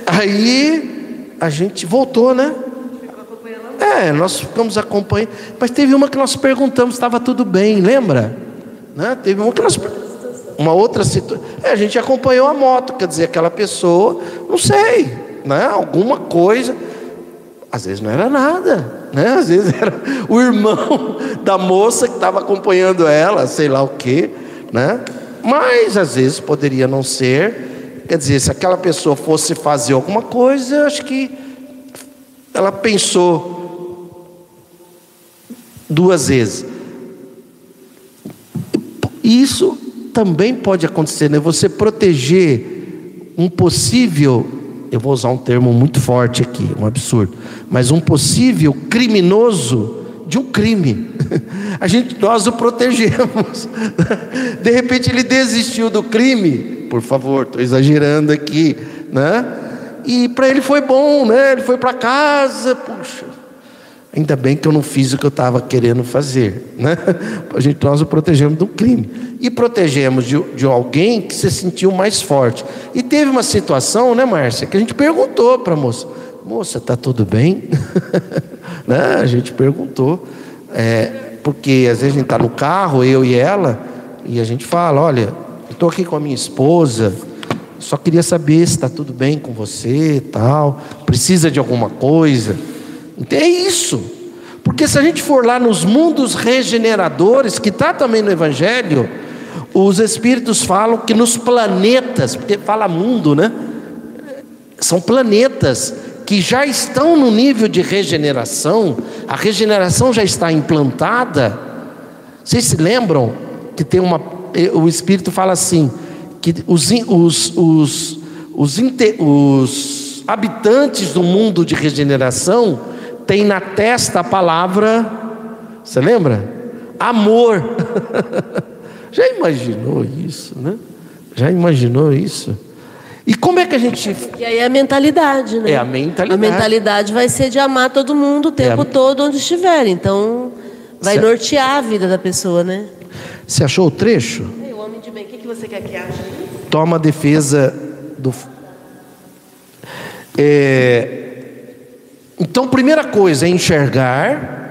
Aí a gente voltou, né? É, nós ficamos acompanhando. Mas teve uma que nós perguntamos, estava tudo bem, lembra? Né? Teve uma que nós. Uma outra situação. É, a gente acompanhou a moto, quer dizer, aquela pessoa, não sei, né? Alguma coisa. Às vezes não era nada, né? Às vezes era o irmão da moça que estava acompanhando ela, sei lá o quê, né? Mas às vezes poderia não ser Quer dizer, se aquela pessoa fosse fazer alguma coisa, eu acho que ela pensou duas vezes. Isso também pode acontecer, né? Você proteger um possível eu vou usar um termo muito forte aqui, um absurdo, mas um possível criminoso de um crime. A gente nós o protegemos. De repente ele desistiu do crime, por favor, estou exagerando aqui, né? E para ele foi bom, né? Ele foi para casa, puxa. Ainda bem que eu não fiz o que eu estava querendo fazer, né? A gente nós o protegemos do crime e protegemos de, de alguém que se sentiu mais forte. E teve uma situação, né, Márcia, que a gente perguntou para a moça: moça, tá tudo bem? né? A gente perguntou, é, porque às vezes a gente está no carro, eu e ela, e a gente fala: olha, estou aqui com a minha esposa, só queria saber se está tudo bem com você, tal, precisa de alguma coisa. É isso. Porque se a gente for lá nos mundos regeneradores, que está também no Evangelho, os Espíritos falam que nos planetas, porque fala mundo, né? São planetas que já estão no nível de regeneração, a regeneração já está implantada. Vocês se lembram que tem uma. O Espírito fala assim: que os, os, os, os, os habitantes do mundo de regeneração tem na testa a palavra, você lembra? Amor. Já imaginou isso, né? Já imaginou isso? E como é que a gente. E aí é a mentalidade, né? É a mentalidade. A mentalidade vai ser de amar todo mundo o tempo é a... todo onde estiver. Então, vai certo. nortear a vida da pessoa, né? Você achou o trecho? Ei, o homem de bem, o que, que você quer que ache? Toma a defesa do. É, então, primeira coisa é enxergar.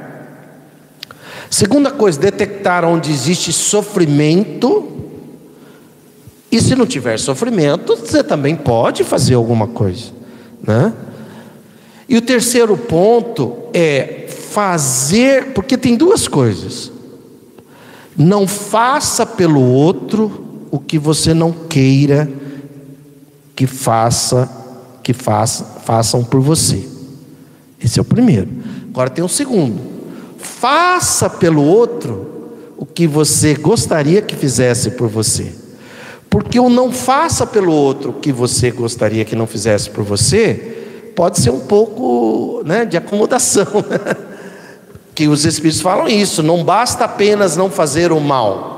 Segunda coisa, detectar onde existe sofrimento. E se não tiver sofrimento, você também pode fazer alguma coisa, né? E o terceiro ponto é fazer, porque tem duas coisas. Não faça pelo outro o que você não queira que faça, que faça, façam por você. Esse é o primeiro. Agora tem o segundo. Faça pelo outro o que você gostaria que fizesse por você. Porque o não faça pelo outro o que você gostaria que não fizesse por você, pode ser um pouco né, de acomodação. que os Espíritos falam isso, não basta apenas não fazer o mal.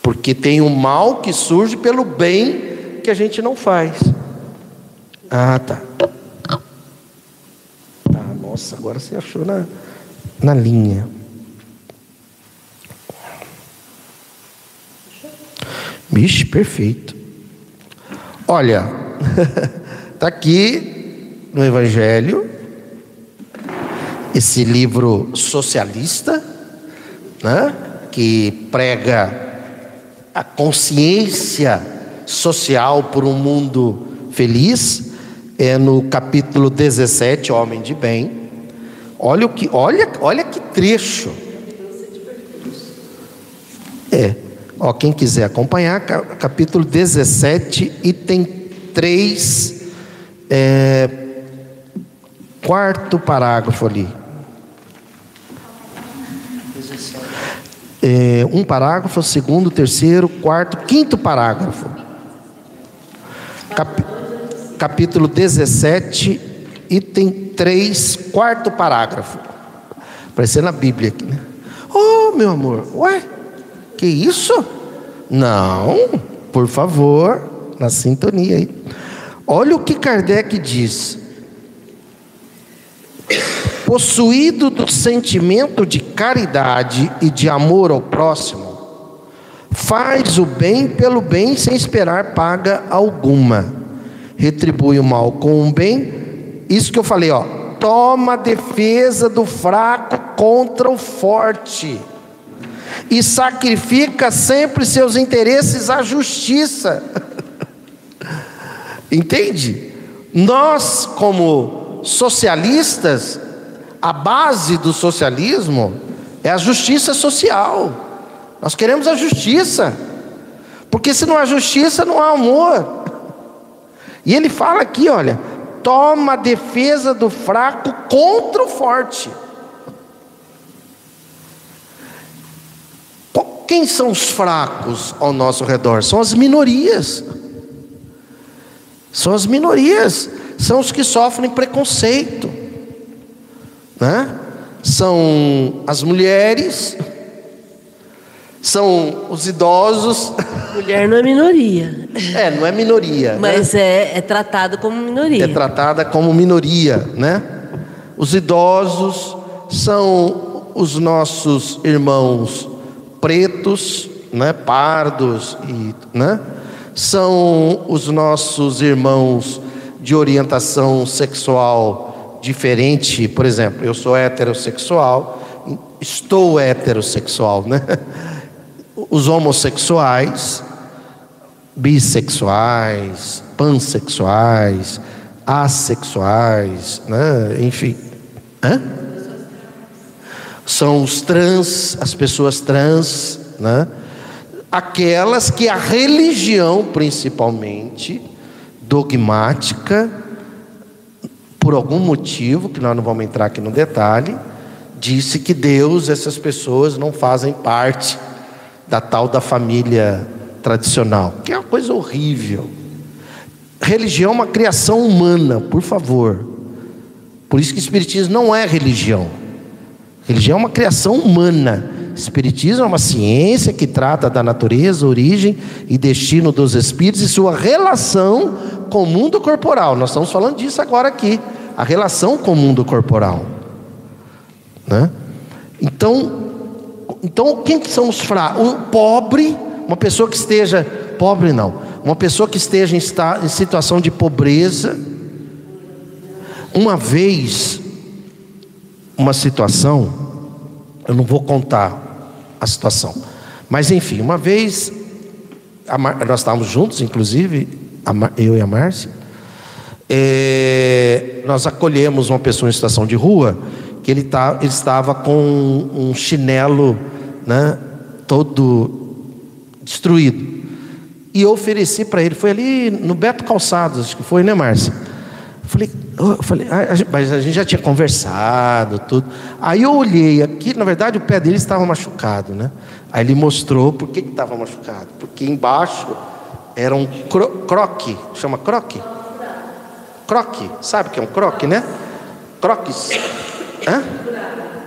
Porque tem o mal que surge pelo bem que a gente não faz. Ah, tá. Nossa, agora você achou na, na linha. Bicho, perfeito. Olha, está aqui no Evangelho, esse livro socialista, né, que prega a consciência social por um mundo feliz, é no capítulo 17, Homem de Bem. Olha o que, olha, olha que trecho. É. Ó, quem quiser acompanhar, capítulo 17, item 3, é, quarto parágrafo ali. É, um parágrafo, segundo, terceiro, quarto, quinto parágrafo. Cap, capítulo 17, item 3, quarto parágrafo. Aparecendo na Bíblia aqui, né? Oh, meu amor, ué, que isso? Não, por favor, na sintonia aí. Olha o que Kardec diz. Possuído do sentimento de caridade e de amor ao próximo, faz o bem pelo bem sem esperar paga alguma. Retribui o mal com o bem isso que eu falei, ó. Toma defesa do fraco contra o forte. E sacrifica sempre seus interesses à justiça. Entende? Nós, como socialistas, a base do socialismo é a justiça social. Nós queremos a justiça. Porque se não há justiça, não há amor. E ele fala aqui, olha, toma a defesa do fraco contra o forte. Quem são os fracos ao nosso redor? São as minorias. São as minorias, são os que sofrem preconceito, né? São as mulheres, são os idosos. Mulher não é minoria. É, não é minoria. Mas né? é, é tratada como minoria. É tratada como minoria, né? Os idosos são os nossos irmãos pretos, né? Pardos e, né? São os nossos irmãos de orientação sexual diferente, por exemplo, eu sou heterossexual, estou heterossexual, né? Os homossexuais, bissexuais, pansexuais, assexuais, né? enfim. Hã? São os trans, as pessoas trans, né? aquelas que a religião, principalmente, dogmática, por algum motivo, que nós não vamos entrar aqui no detalhe, disse que Deus, essas pessoas não fazem parte da tal da família tradicional, que é uma coisa horrível. Religião é uma criação humana, por favor. Por isso que Espiritismo não é religião. Religião é uma criação humana. Espiritismo é uma ciência que trata da natureza, origem e destino dos espíritos e sua relação com o mundo corporal. Nós estamos falando disso agora aqui. A relação com o mundo corporal. Né? Então, então quem que são os fracos? O pobre, uma pessoa que esteja pobre não, uma pessoa que esteja em, em situação de pobreza. Uma vez, uma situação, eu não vou contar a situação, mas enfim, uma vez nós estávamos juntos, inclusive eu e a Márcia. É, nós acolhemos uma pessoa em situação de rua que ele, tá, ele estava com um chinelo né, todo destruído. E eu ofereci para ele, foi ali no Beto Calçados, acho que foi, né, Márcia? Falei, eu falei, ah, mas a gente já tinha conversado, tudo. Aí eu olhei aqui, na verdade o pé dele estava machucado, né? Aí ele mostrou por que estava machucado. Porque embaixo era um cro croque, chama croque? Croque, sabe o que é um croque, né? Croques. Hã?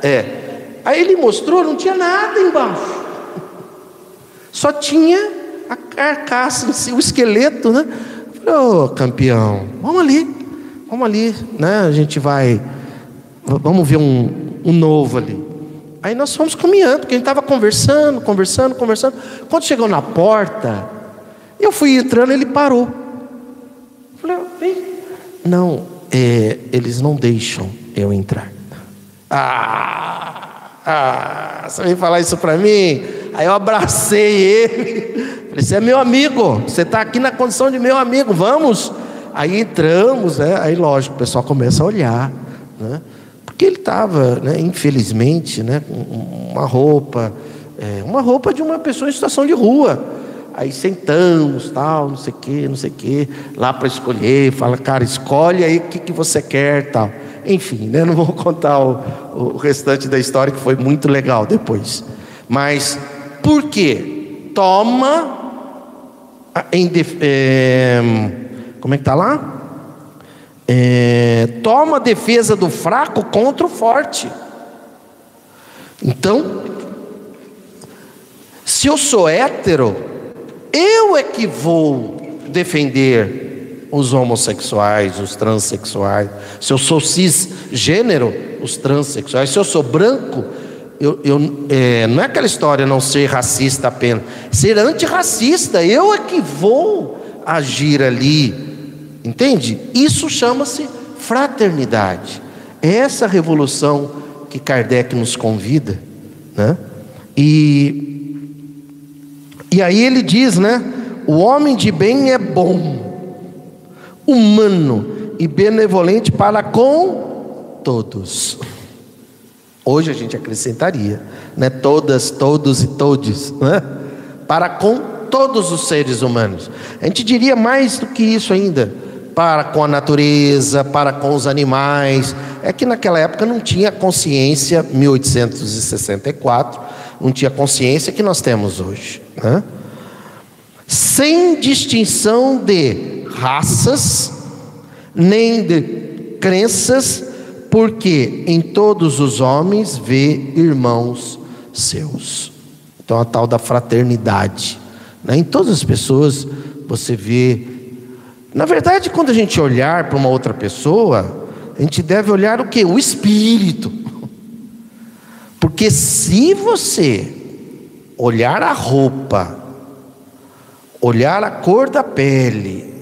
É. Aí ele mostrou, não tinha nada embaixo. Só tinha a carcaça o esqueleto, né? Falei, ô oh, campeão, vamos ali, vamos ali, né? A gente vai, vamos ver um, um novo ali. Aí nós fomos caminhando, porque a gente estava conversando, conversando, conversando. Quando chegou na porta, eu fui entrando, ele parou. Falei, vem. Não, é, eles não deixam eu entrar. Ah, você vem falar isso para mim? Aí eu abracei ele. Falei, você é meu amigo, você está aqui na condição de meu amigo, vamos. Aí entramos, né? Aí lógico, o pessoal começa a olhar, né? Porque ele estava, né, infelizmente, né, com uma roupa, é, uma roupa de uma pessoa em situação de rua. Aí sentamos, tal, não sei o que, não sei o que, lá para escolher, fala, cara, escolhe aí o que, que você quer, tal. Enfim, né? não vou contar o, o restante da história, que foi muito legal depois. Mas, por quê? Toma. Em, é, como é que está lá? É, toma a defesa do fraco contra o forte. Então, se eu sou hétero, eu é que vou defender os homossexuais, os transexuais. Se eu sou cisgênero, os transexuais. Se eu sou branco, eu, eu é, não é aquela história não ser racista apenas, ser antirracista. Eu é que vou agir ali, entende? Isso chama-se fraternidade. É essa revolução que Kardec nos convida, né? E, e aí ele diz, né? O homem de bem é bom humano e benevolente para com todos. Hoje a gente acrescentaria, né? Todas, todos e todes, né? Para com todos os seres humanos. A gente diria mais do que isso ainda, para com a natureza, para com os animais. É que naquela época não tinha consciência, 1864, não tinha consciência que nós temos hoje, né? sem distinção de raças, nem de crenças, porque em todos os homens vê irmãos seus. Então a tal da fraternidade. Né? Em todas as pessoas você vê. Na verdade, quando a gente olhar para uma outra pessoa, a gente deve olhar o que? O espírito. Porque se você olhar a roupa, olhar a cor da pele,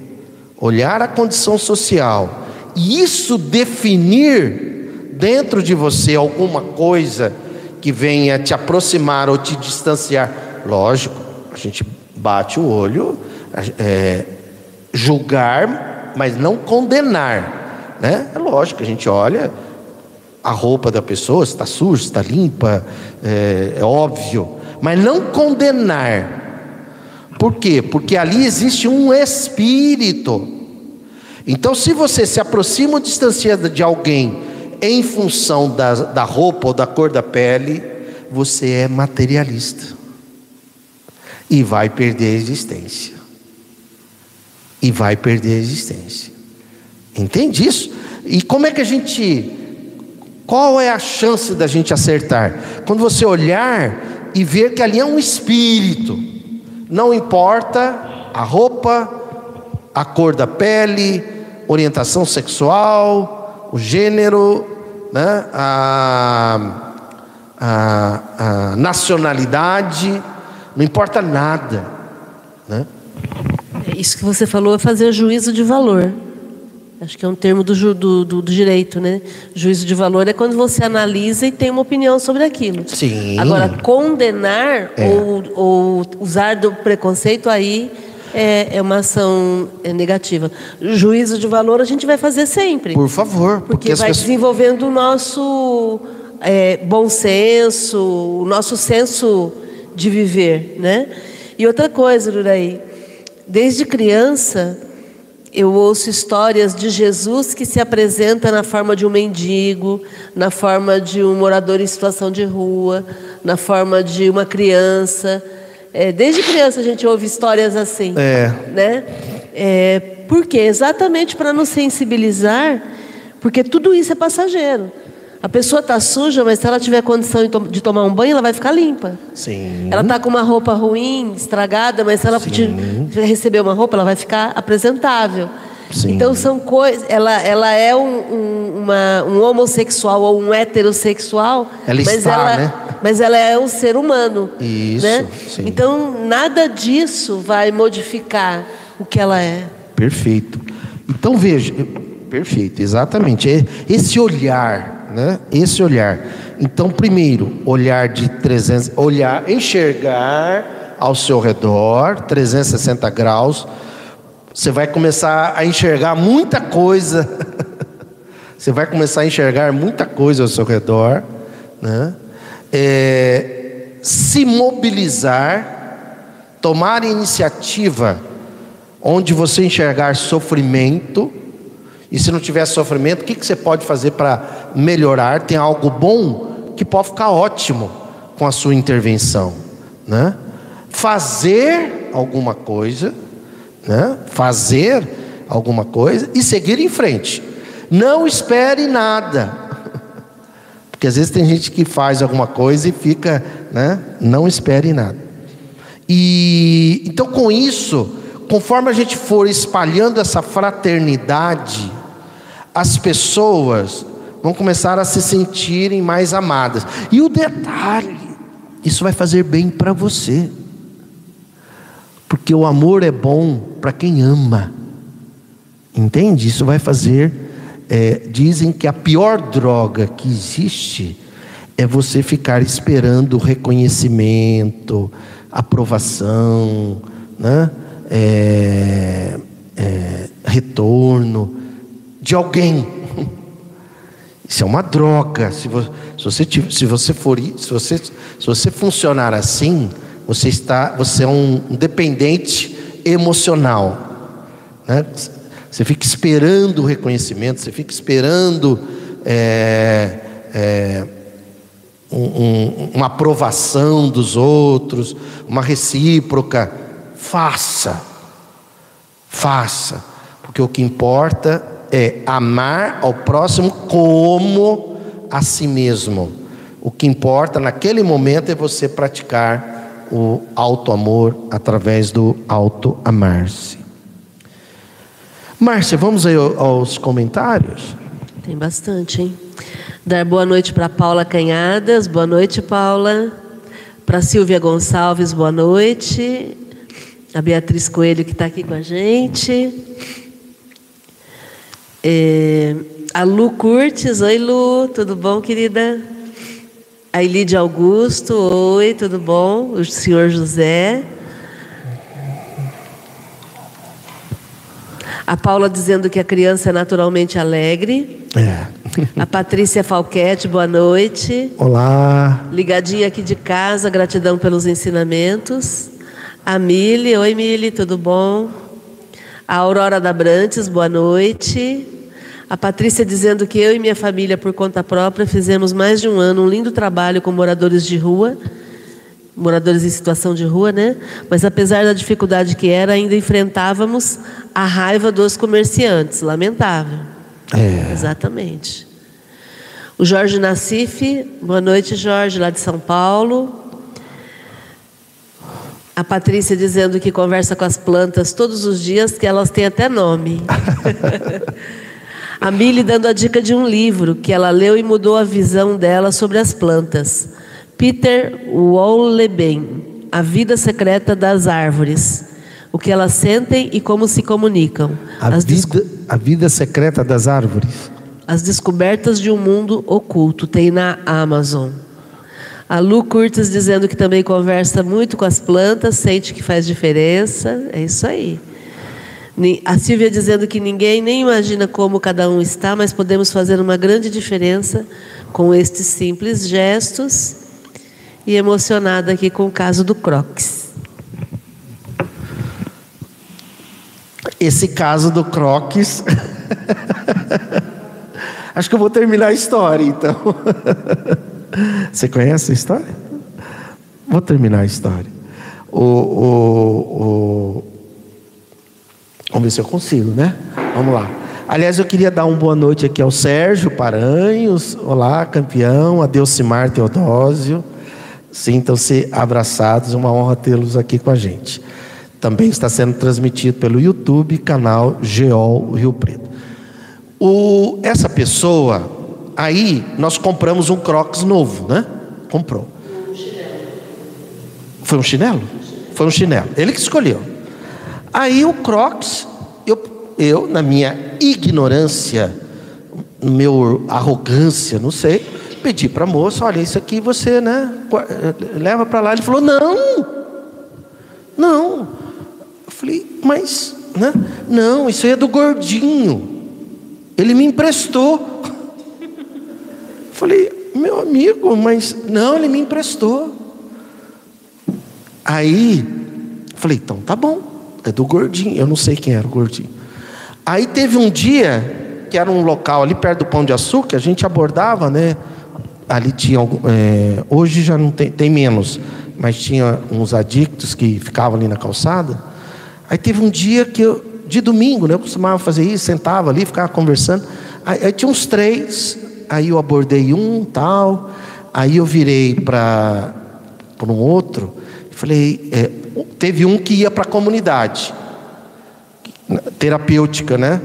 olhar a condição social, e isso definir dentro de você alguma coisa que venha te aproximar ou te distanciar, lógico, a gente bate o olho, é, julgar, mas não condenar, né? É lógico, a gente olha a roupa da pessoa, está suja, está limpa, é, é óbvio, mas não condenar. Por quê? Porque ali existe um espírito. Então, se você se aproxima ou distancia de alguém em função da, da roupa ou da cor da pele, você é materialista e vai perder a existência. E vai perder a existência. Entende isso? E como é que a gente qual é a chance da gente acertar? Quando você olhar e ver que ali é um espírito, não importa a roupa, a cor da pele, orientação sexual, o gênero, né? a, a, a nacionalidade, não importa nada. Né? Isso que você falou é fazer juízo de valor. Acho que é um termo do, do, do, do, direito, né? Juízo de valor é quando você analisa e tem uma opinião sobre aquilo. Sim. Agora, condenar é. ou, ou, usar do preconceito aí é, é uma ação é, negativa. Juízo de valor a gente vai fazer sempre. Por favor. Porque, porque vai pessoas... desenvolvendo o nosso é, bom senso, o nosso senso de viver, né? E outra coisa, Luraí, desde criança eu ouço histórias de Jesus que se apresenta na forma de um mendigo, na forma de um morador em situação de rua, na forma de uma criança. É, desde criança a gente ouve histórias assim, é. né? É, por quê? Exatamente para nos sensibilizar, porque tudo isso é passageiro. A pessoa está suja, mas se ela tiver condição de tomar um banho, ela vai ficar limpa. Sim. Ela está com uma roupa ruim, estragada, mas se ela receber uma roupa, ela vai ficar apresentável. Sim. Então são coisas. Ela, ela é um, um, uma, um homossexual ou um heterossexual. Ela mas está, ela, né? Mas ela é um ser humano. Isso. Né? Então nada disso vai modificar o que ela é. Perfeito. Então veja, perfeito, exatamente. É esse olhar né? Esse olhar. Então, primeiro, olhar de 300, olhar, enxergar ao seu redor, 360 graus. Você vai começar a enxergar muita coisa. Você vai começar a enxergar muita coisa ao seu redor, né? É, se mobilizar, tomar iniciativa, onde você enxergar sofrimento e se não tiver sofrimento, o que, que você pode fazer para melhorar? Tem algo bom que pode ficar ótimo com a sua intervenção, né? Fazer alguma coisa, né? Fazer alguma coisa e seguir em frente. Não espere nada. Porque às vezes tem gente que faz alguma coisa e fica, né? Não espere nada. E então com isso, conforme a gente for espalhando essa fraternidade, as pessoas vão começar a se sentirem mais amadas. E o detalhe, isso vai fazer bem para você. Porque o amor é bom para quem ama. Entende? Isso vai fazer. É, dizem que a pior droga que existe é você ficar esperando reconhecimento, aprovação, né? É, é, retorno de alguém. Isso é uma droga. Se você, se você, for, se você, se você funcionar assim, você está, você é um dependente emocional. Né? Você fica esperando o reconhecimento, você fica esperando é, é, um, um, uma aprovação dos outros, uma recíproca. faça. Faça. Porque o que importa é amar ao próximo como a si mesmo. O que importa naquele momento é você praticar o alto amor através do alto amar-se. Márcia, vamos aí aos comentários? Tem bastante, hein? Dar boa noite para Paula Canhadas. Boa noite, Paula. Para Silvia Gonçalves, boa noite. A Beatriz Coelho, que está aqui com a gente. É, a Lu Curtis. Oi, Lu. Tudo bom, querida? A Elide Augusto. Oi, tudo bom? O senhor José. A Paula dizendo que a criança é naturalmente alegre. É. A Patrícia Falquete, boa noite. Olá. Ligadinha aqui de casa, gratidão pelos ensinamentos. A Mili, oi Mili, tudo bom? A Aurora da Brantes, boa noite. A Patrícia dizendo que eu e minha família, por conta própria, fizemos mais de um ano um lindo trabalho com moradores de rua moradores em situação de rua, né? Mas apesar da dificuldade que era, ainda enfrentávamos a raiva dos comerciantes. Lamentável. É. Exatamente. O Jorge Nassif, boa noite, Jorge, lá de São Paulo. A Patrícia dizendo que conversa com as plantas todos os dias, que elas têm até nome. a Mili dando a dica de um livro que ela leu e mudou a visão dela sobre as plantas. Peter Wolleben, A Vida Secreta das Árvores. O que elas sentem e como se comunicam. A, vida, a vida secreta das árvores. As descobertas de um mundo oculto. Tem na Amazon. A Lu Curtis dizendo que também conversa muito com as plantas, sente que faz diferença. É isso aí. A Silvia dizendo que ninguém nem imagina como cada um está, mas podemos fazer uma grande diferença com estes simples gestos e emocionada aqui com o caso do Crocs. Esse caso do Crocs. Acho que eu vou terminar a história, então. Você conhece a história? Vou terminar a história. O, o, o... Vamos ver se eu consigo, né? Vamos lá. Aliás, eu queria dar uma boa noite aqui ao Sérgio Paranhos. Olá, campeão. A Delcimar Teodósio. Sintam-se abraçados, uma honra tê-los aqui com a gente. Também está sendo transmitido pelo YouTube, canal Geol Rio Preto. O, essa pessoa, aí nós compramos um Crocs novo, né? Comprou. Foi um chinelo? Foi um chinelo. Ele que escolheu. Aí o Crocs, eu, eu na minha ignorância, no meu arrogância, não sei, pedi para a moça, olha, isso aqui você, né, leva para lá. Ele falou, não, não. Eu falei, mas, né, não, isso aí é do gordinho. Ele me emprestou. Eu falei, meu amigo, mas não, ele me emprestou. Aí, falei, então tá bom, é do gordinho. Eu não sei quem era o gordinho. Aí teve um dia que era um local ali perto do Pão de Açúcar, a gente abordava, né? ali tinha é, hoje já não tem, tem menos, mas tinha uns adictos que ficavam ali na calçada. Aí teve um dia que eu, de domingo, né, eu costumava fazer isso, sentava ali, ficava conversando. Aí, aí tinha uns três, aí eu abordei um, tal. Aí eu virei para um outro, falei, é, teve um que ia para a comunidade terapêutica, né?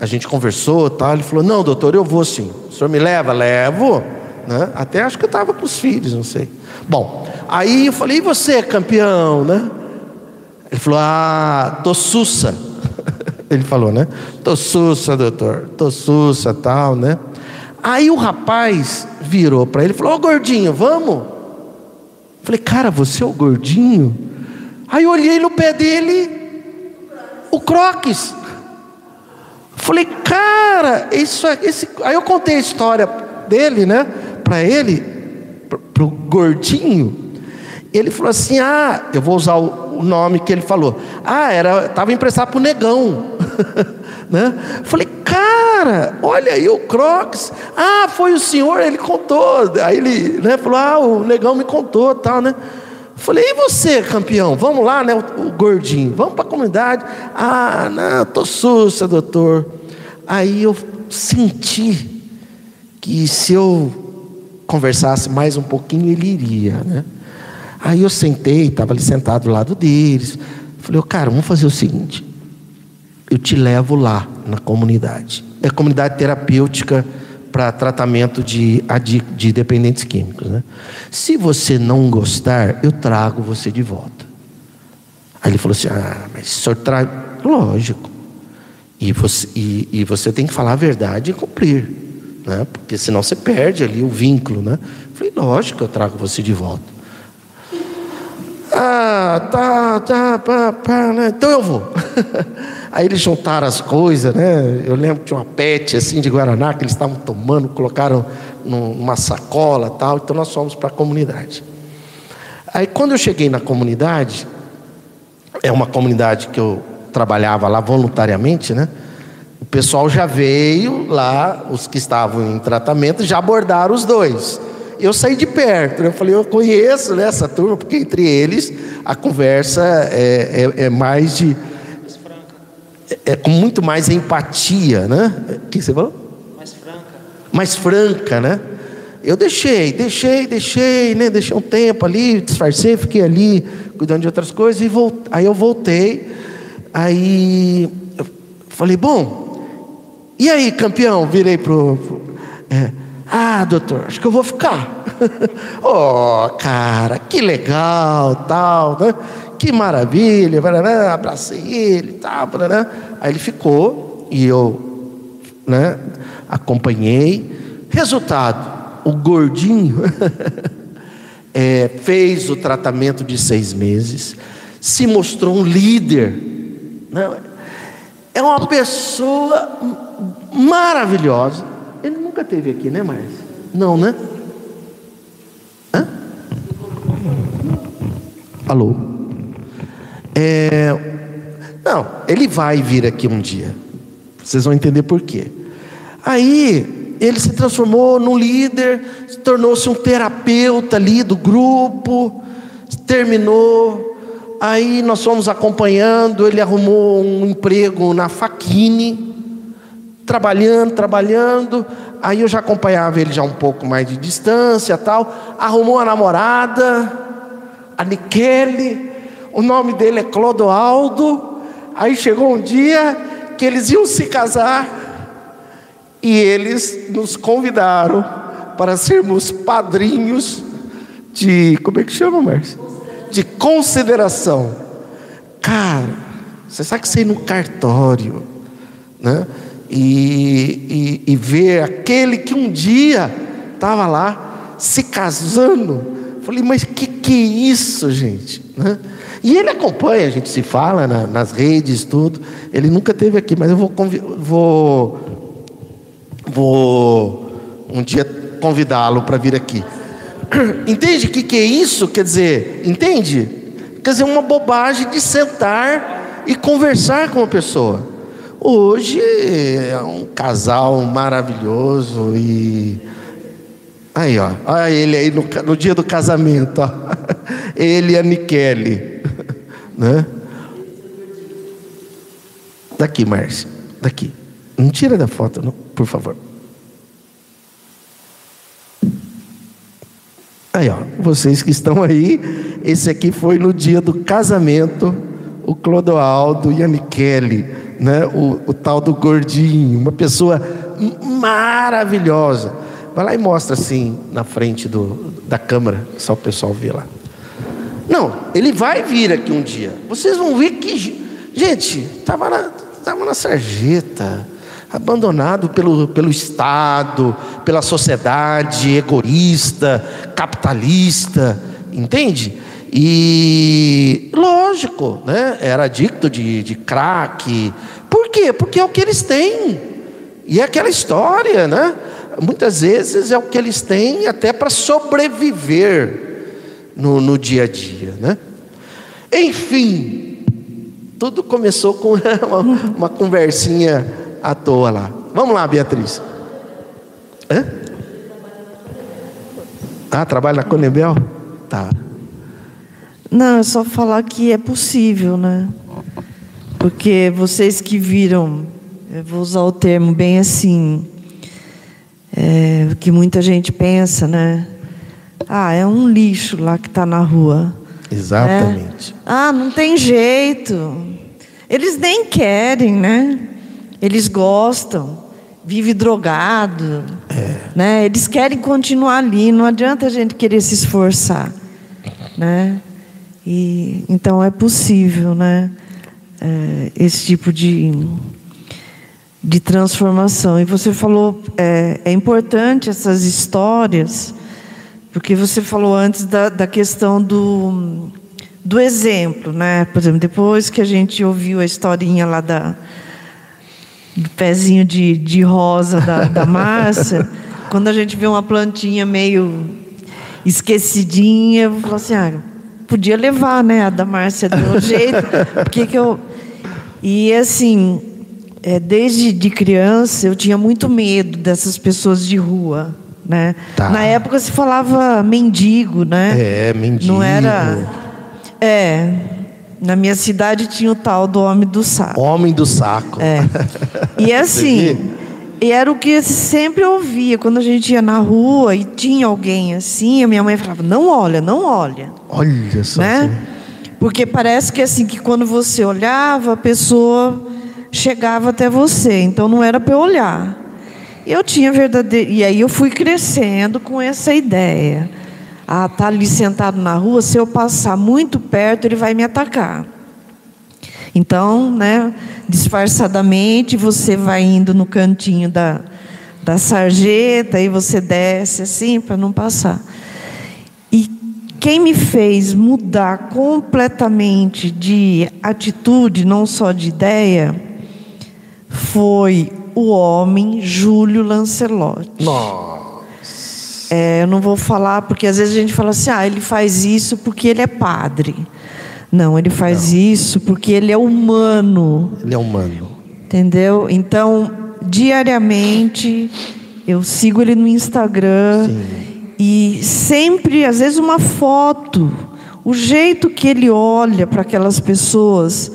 A gente conversou, tal. Ele falou: "Não, doutor, eu vou sim. O senhor me leva? Levo." Né? Até acho que eu estava com os filhos, não sei. Bom, aí eu falei, e você, campeão, né? Ele falou, ah, tô sussa. Ele falou, né? Tô sussa, doutor, tô sussa, tal, né? Aí o rapaz virou para ele e falou, ô gordinho, vamos? Eu falei, cara, você é o gordinho? Aí eu olhei no pé dele, o croques. Falei, cara, isso, esse... aí eu contei a história dele, né? para ele, para o gordinho, ele falou assim: Ah, eu vou usar o, nome que ele falou. Ah, era, estava emprestado para o negão. né? Falei, cara, olha aí o Crocs. Ah, foi o senhor, ele contou. Aí ele né, falou: Ah, o negão me contou, tal, né? Falei, e você, campeão? Vamos lá, né? O, o gordinho, vamos para a comunidade. Ah, não, estou sussa, doutor. Aí eu senti que se eu conversasse mais um pouquinho, ele iria, né? Aí eu sentei, estava ali sentado do lado deles. Falei, oh, cara, vamos fazer o seguinte: eu te levo lá na comunidade. É comunidade terapêutica para tratamento de, de dependentes químicos. Né? Se você não gostar, eu trago você de volta. Aí ele falou assim: Ah, mas o senhor traz. Lógico. E você, e, e você tem que falar a verdade e cumprir. Né? Porque senão você perde ali o vínculo. Né? Eu falei: Lógico, eu trago você de volta. Ah, tá, tá, pá, pá, né? então eu vou. Aí eles juntaram as coisas, né? Eu lembro que tinha uma pet assim de Guaraná que eles estavam tomando, colocaram numa sacola tal. Então nós fomos para a comunidade. Aí quando eu cheguei na comunidade, é uma comunidade que eu trabalhava lá voluntariamente, né? O pessoal já veio lá, os que estavam em tratamento já abordaram os dois eu saí de perto. Eu falei, eu conheço né, essa turma, porque entre eles a conversa é, é, é mais de. É, é, com muito mais empatia, né? O que você falou? Mais franca. Mais franca, né? Eu deixei, deixei, deixei, né? Deixei um tempo ali, disfarcei, fiquei ali cuidando de outras coisas e volt... aí eu voltei. Aí eu falei, bom, e aí, campeão? Virei pro. pro é, ah, doutor, acho que eu vou ficar. oh, cara, que legal, tal, né? Que maravilha, né? abracei ele, tal, né? Aí ele ficou e eu, né? Acompanhei. Resultado, o gordinho é, fez o tratamento de seis meses, se mostrou um líder, né? é uma pessoa maravilhosa ele nunca teve aqui, né, Márcia? Não, né? Hã? Alô? É... Não, ele vai vir aqui um dia. Vocês vão entender por quê. Aí ele se transformou num líder, tornou-se um terapeuta ali do grupo, terminou. Aí nós fomos acompanhando, ele arrumou um emprego na Faquine trabalhando, trabalhando. Aí eu já acompanhava ele já um pouco mais de distância, tal. Arrumou a namorada, a Nikele. O nome dele é Clodoaldo. Aí chegou um dia que eles iam se casar e eles nos convidaram para sermos padrinhos de como é que chama, Márcio? De consideração. Cara, você sabe que você ir no cartório, né? E, e, e ver aquele que um dia estava lá se casando. Falei, mas que que é isso, gente? Né? E ele acompanha, a gente se fala na, nas redes, tudo. Ele nunca teve aqui, mas eu vou, vou, vou um dia convidá-lo para vir aqui. Entende o que, que é isso? Quer dizer, entende? Quer dizer, uma bobagem de sentar e conversar com uma pessoa. Hoje é um casal maravilhoso e. Aí, ó. Olha ele aí no, no dia do casamento, ó. Ele e a Nikele. Né? Daqui, Márcia. Daqui. Não tira da foto, não, por favor. Aí, ó. Vocês que estão aí, esse aqui foi no dia do casamento, o Clodoaldo e a Nikele né? o, o tal do gordinho, uma pessoa maravilhosa. Vai lá e mostra assim na frente do, da câmera, só o pessoal ver lá. Não, ele vai vir aqui um dia. Vocês vão ver que. Gente, estava na, tava na sarjeta, abandonado pelo, pelo Estado, pela sociedade egoísta, capitalista, entende? E lógico, né? Era adicto de, de crack. Por quê? Porque é o que eles têm. E é aquela história, né? Muitas vezes é o que eles têm até para sobreviver no, no dia a dia, né? Enfim, tudo começou com uma, uma conversinha à toa lá. Vamos lá, Beatriz. Hã? Ah, trabalha na Conebel? Tá. Não, é só falar que é possível, né? Porque vocês que viram, eu vou usar o termo bem assim, é, que muita gente pensa, né? Ah, é um lixo lá que está na rua. Exatamente. Né? Ah, não tem jeito. Eles nem querem, né? Eles gostam, vive drogado, É. né? Eles querem continuar ali. Não adianta a gente querer se esforçar, né? E então é possível, né? É, esse tipo de de transformação. E você falou é, é importante essas histórias, porque você falou antes da, da questão do do exemplo, né? Por exemplo, depois que a gente ouviu a historinha lá da do pezinho de, de rosa da, da Márcia, quando a gente vê uma plantinha meio esquecidinha, eu falo assim, ah, podia levar, né? A da Márcia deu um jeito. Por que eu... E assim, é, desde de criança eu tinha muito medo dessas pessoas de rua, né? Tá. Na época se falava mendigo, né? É, mendigo. Não era. É. Na minha cidade tinha o tal do homem do saco. Homem do saco. É. E assim? E era o que sempre ouvia quando a gente ia na rua e tinha alguém assim, a minha mãe falava: "Não olha, não olha", Olha só. né? Porque parece que assim que quando você olhava, a pessoa chegava até você, então não era para eu olhar. Eu tinha verdadeiro, e aí eu fui crescendo com essa ideia. Ah, tá ali sentado na rua, se eu passar muito perto, ele vai me atacar. Então, né, disfarçadamente, você vai indo no cantinho da, da sarjeta e você desce assim para não passar. E quem me fez mudar completamente de atitude, não só de ideia, foi o homem Júlio Lancelotti. Nossa. É, eu não vou falar, porque às vezes a gente fala assim, ah, ele faz isso porque ele é padre. Não, ele faz isso porque ele é humano, Ele é humano. entendeu? Então, diariamente, eu sigo ele no Instagram e sempre, às vezes, uma foto, o jeito que ele olha para aquelas pessoas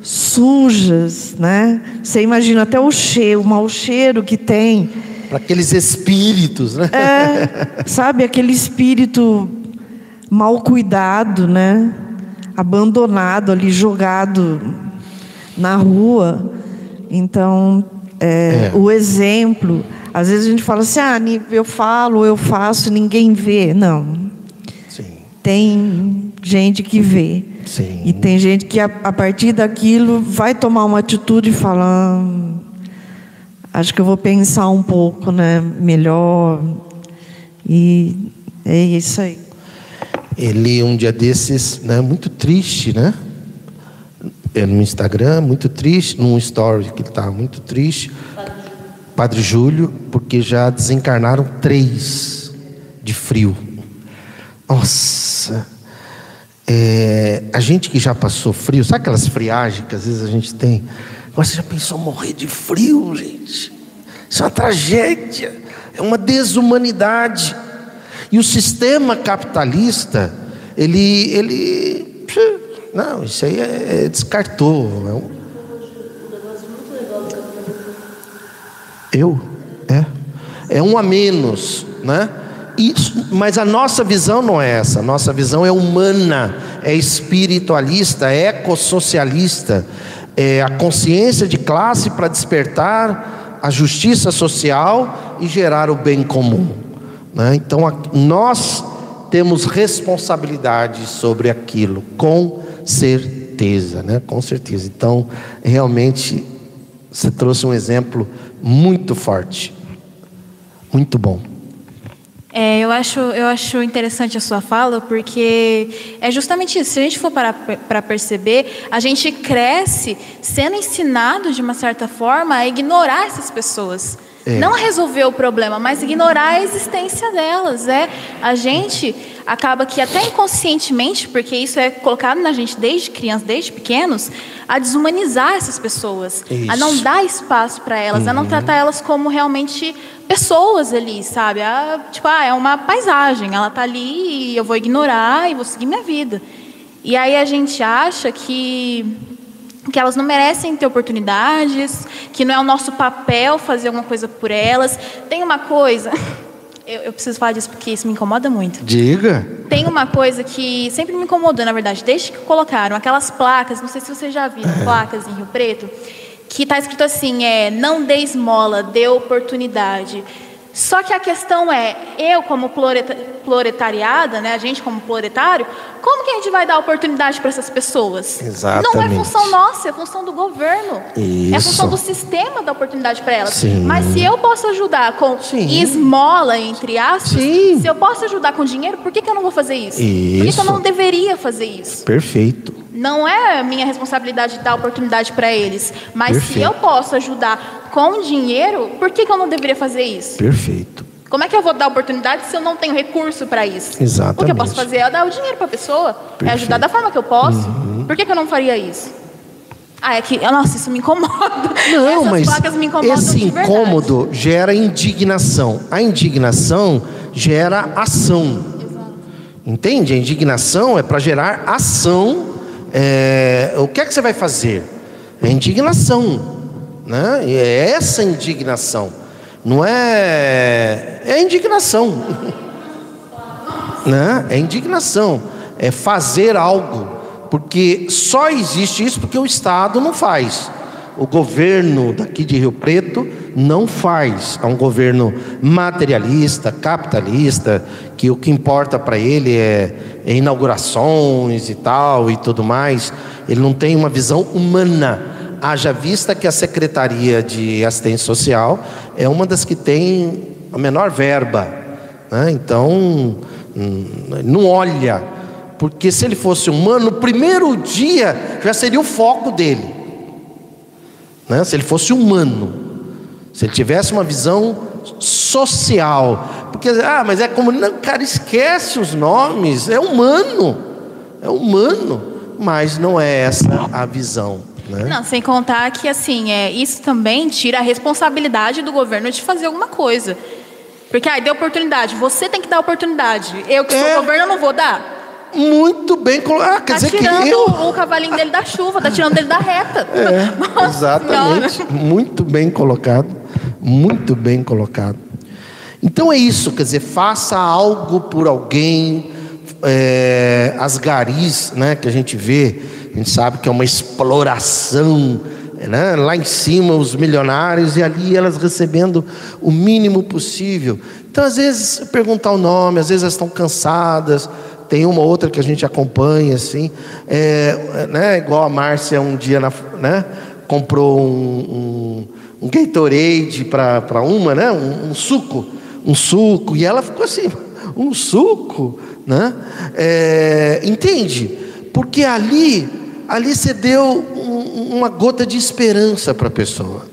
sujas, né? Você imagina até o cheiro, o mau cheiro que tem. Para aqueles espíritos, né? É, sabe, aquele espírito mal cuidado, né? Abandonado ali, jogado na rua. Então, é, É. o exemplo. Às vezes a gente fala assim, ah, eu falo, eu faço, ninguém vê. Não. Sim. Tem gente que vê. Sim. E tem gente que, a, a partir daquilo, vai tomar uma atitude e fala. "Hum, acho que eu vou pensar um pouco, né? Melhor. E é isso aí. Ele, um dia desses, né, muito triste, né? É, No Instagram, muito triste, num story que ele estava muito triste. Padre Júlio, porque já desencarnaram três de frio. Nossa! É, a gente que já passou frio, sabe aquelas friagens que às vezes a gente tem? Você já pensou morrer de frio, gente? Isso é uma tragédia, é uma desumanidade. E o sistema capitalista, ele, ele, não, isso aí é, é- descartou. é um- Eu, é, é um a menos, né? Isso, mas a nossa visão não é essa. A nossa visão é humana, é espiritualista, é ecossocialista, é a consciência de classe para despertar a justiça social e gerar o bem comum. Né? Então a- nós temos responsabilidade sobre aquilo, com certeza, né? Com certeza. Então realmente você trouxe um exemplo muito forte, muito bom. É, eu, acho, eu acho interessante a sua fala, porque é justamente isso. Se a gente for para perceber, a gente cresce sendo ensinado, de uma certa forma, a ignorar essas pessoas. É. Não resolver o problema, mas ignorar a existência delas. É, a gente acaba que até inconscientemente, porque isso é colocado na gente desde criança, desde pequenos, a desumanizar essas pessoas, a não Isso. dar espaço para elas, a não tratar elas como realmente pessoas ali, sabe? A, tipo, ah, é uma paisagem, ela tá ali e eu vou ignorar e vou seguir minha vida. E aí a gente acha que que elas não merecem ter oportunidades, que não é o nosso papel fazer alguma coisa por elas. Tem uma coisa, eu, eu, preciso falar disso porque isso me incomoda muito. Diga. Tem uma coisa que sempre me incomodou, na verdade, desde que colocaram aquelas placas, não sei se você já viu, é. placas em Rio Preto, que está escrito assim, é, não dê esmola, dê oportunidade. Só que a questão é, eu como proletariada, né, a gente como proletário, como que a gente vai dar oportunidade para essas pessoas? Exatamente. Não é função nossa, é função do governo. Isso. É função do sistema dar oportunidade para elas. Sim. Mas se eu posso ajudar com Sim. esmola, entre aspas, Sim. se eu posso ajudar com dinheiro, por que, que eu não vou fazer isso? isso? Por que, que eu não deveria fazer isso? Perfeito. Não é minha responsabilidade dar oportunidade para eles. Mas Perfeito. se eu posso ajudar com dinheiro, por que, que eu não deveria fazer isso? Perfeito. Como é que eu vou dar oportunidade se eu não tenho recurso para isso? Exatamente. O que eu posso fazer é dar o dinheiro para a pessoa, Perfeito. é ajudar da forma que eu posso. Uhum. Por que, que eu não faria isso? Ah, é que, nossa, isso me incomoda. Não, Essas mas placas me incomodam esse incômodo gera indignação. A indignação gera ação. Exato. Entende? A indignação é para gerar ação é, o que é que você vai fazer? É indignação, né? É essa indignação, não é é indignação, né? É indignação, é fazer algo, porque só existe isso porque o Estado não faz. O governo daqui de Rio Preto não faz. É um governo materialista, capitalista, que o que importa para ele é, é, inaugurações e tal e tudo mais. Ele não tem uma visão humana. Haja vista que a Secretaria de Assistência Social é uma das que tem a menor verba. Né? Então, hum, não olha. Porque se ele fosse humano, no primeiro dia já seria o foco dele. Né? Se ele fosse humano, se ele tivesse uma visão social, porque ah, mas é como não, cara, esquece os nomes, é humano, é humano, mas não é essa a visão. Né? Não, sem contar que assim, é, isso também tira a responsabilidade do governo de fazer alguma coisa. Porque aí ah, deu oportunidade, você tem que dar oportunidade. Eu que sou é... governo, eu não vou dar. Muito bem colocado. Ah, quer tá dizer tirando que eu... o cavalinho dele da chuva, tá tirando dele da reta. É, exatamente. Muito bem colocado. Muito bem colocado. Então é isso, quer dizer, faça algo por alguém. É, as garis, né, que a gente vê, a gente sabe que é uma exploração né? lá em cima os milionários e ali elas recebendo o mínimo possível. Então, às vezes, perguntar o nome, às vezes elas estão cansadas, tem uma outra que a gente acompanha, assim, é, né, igual a Márcia um dia na, né, comprou um, um, um Gatorade para uma, né, um, um, suco, um suco, e ela ficou assim, um suco, né? É, entende? Porque ali, ali você deu uma gota de esperança para a pessoa.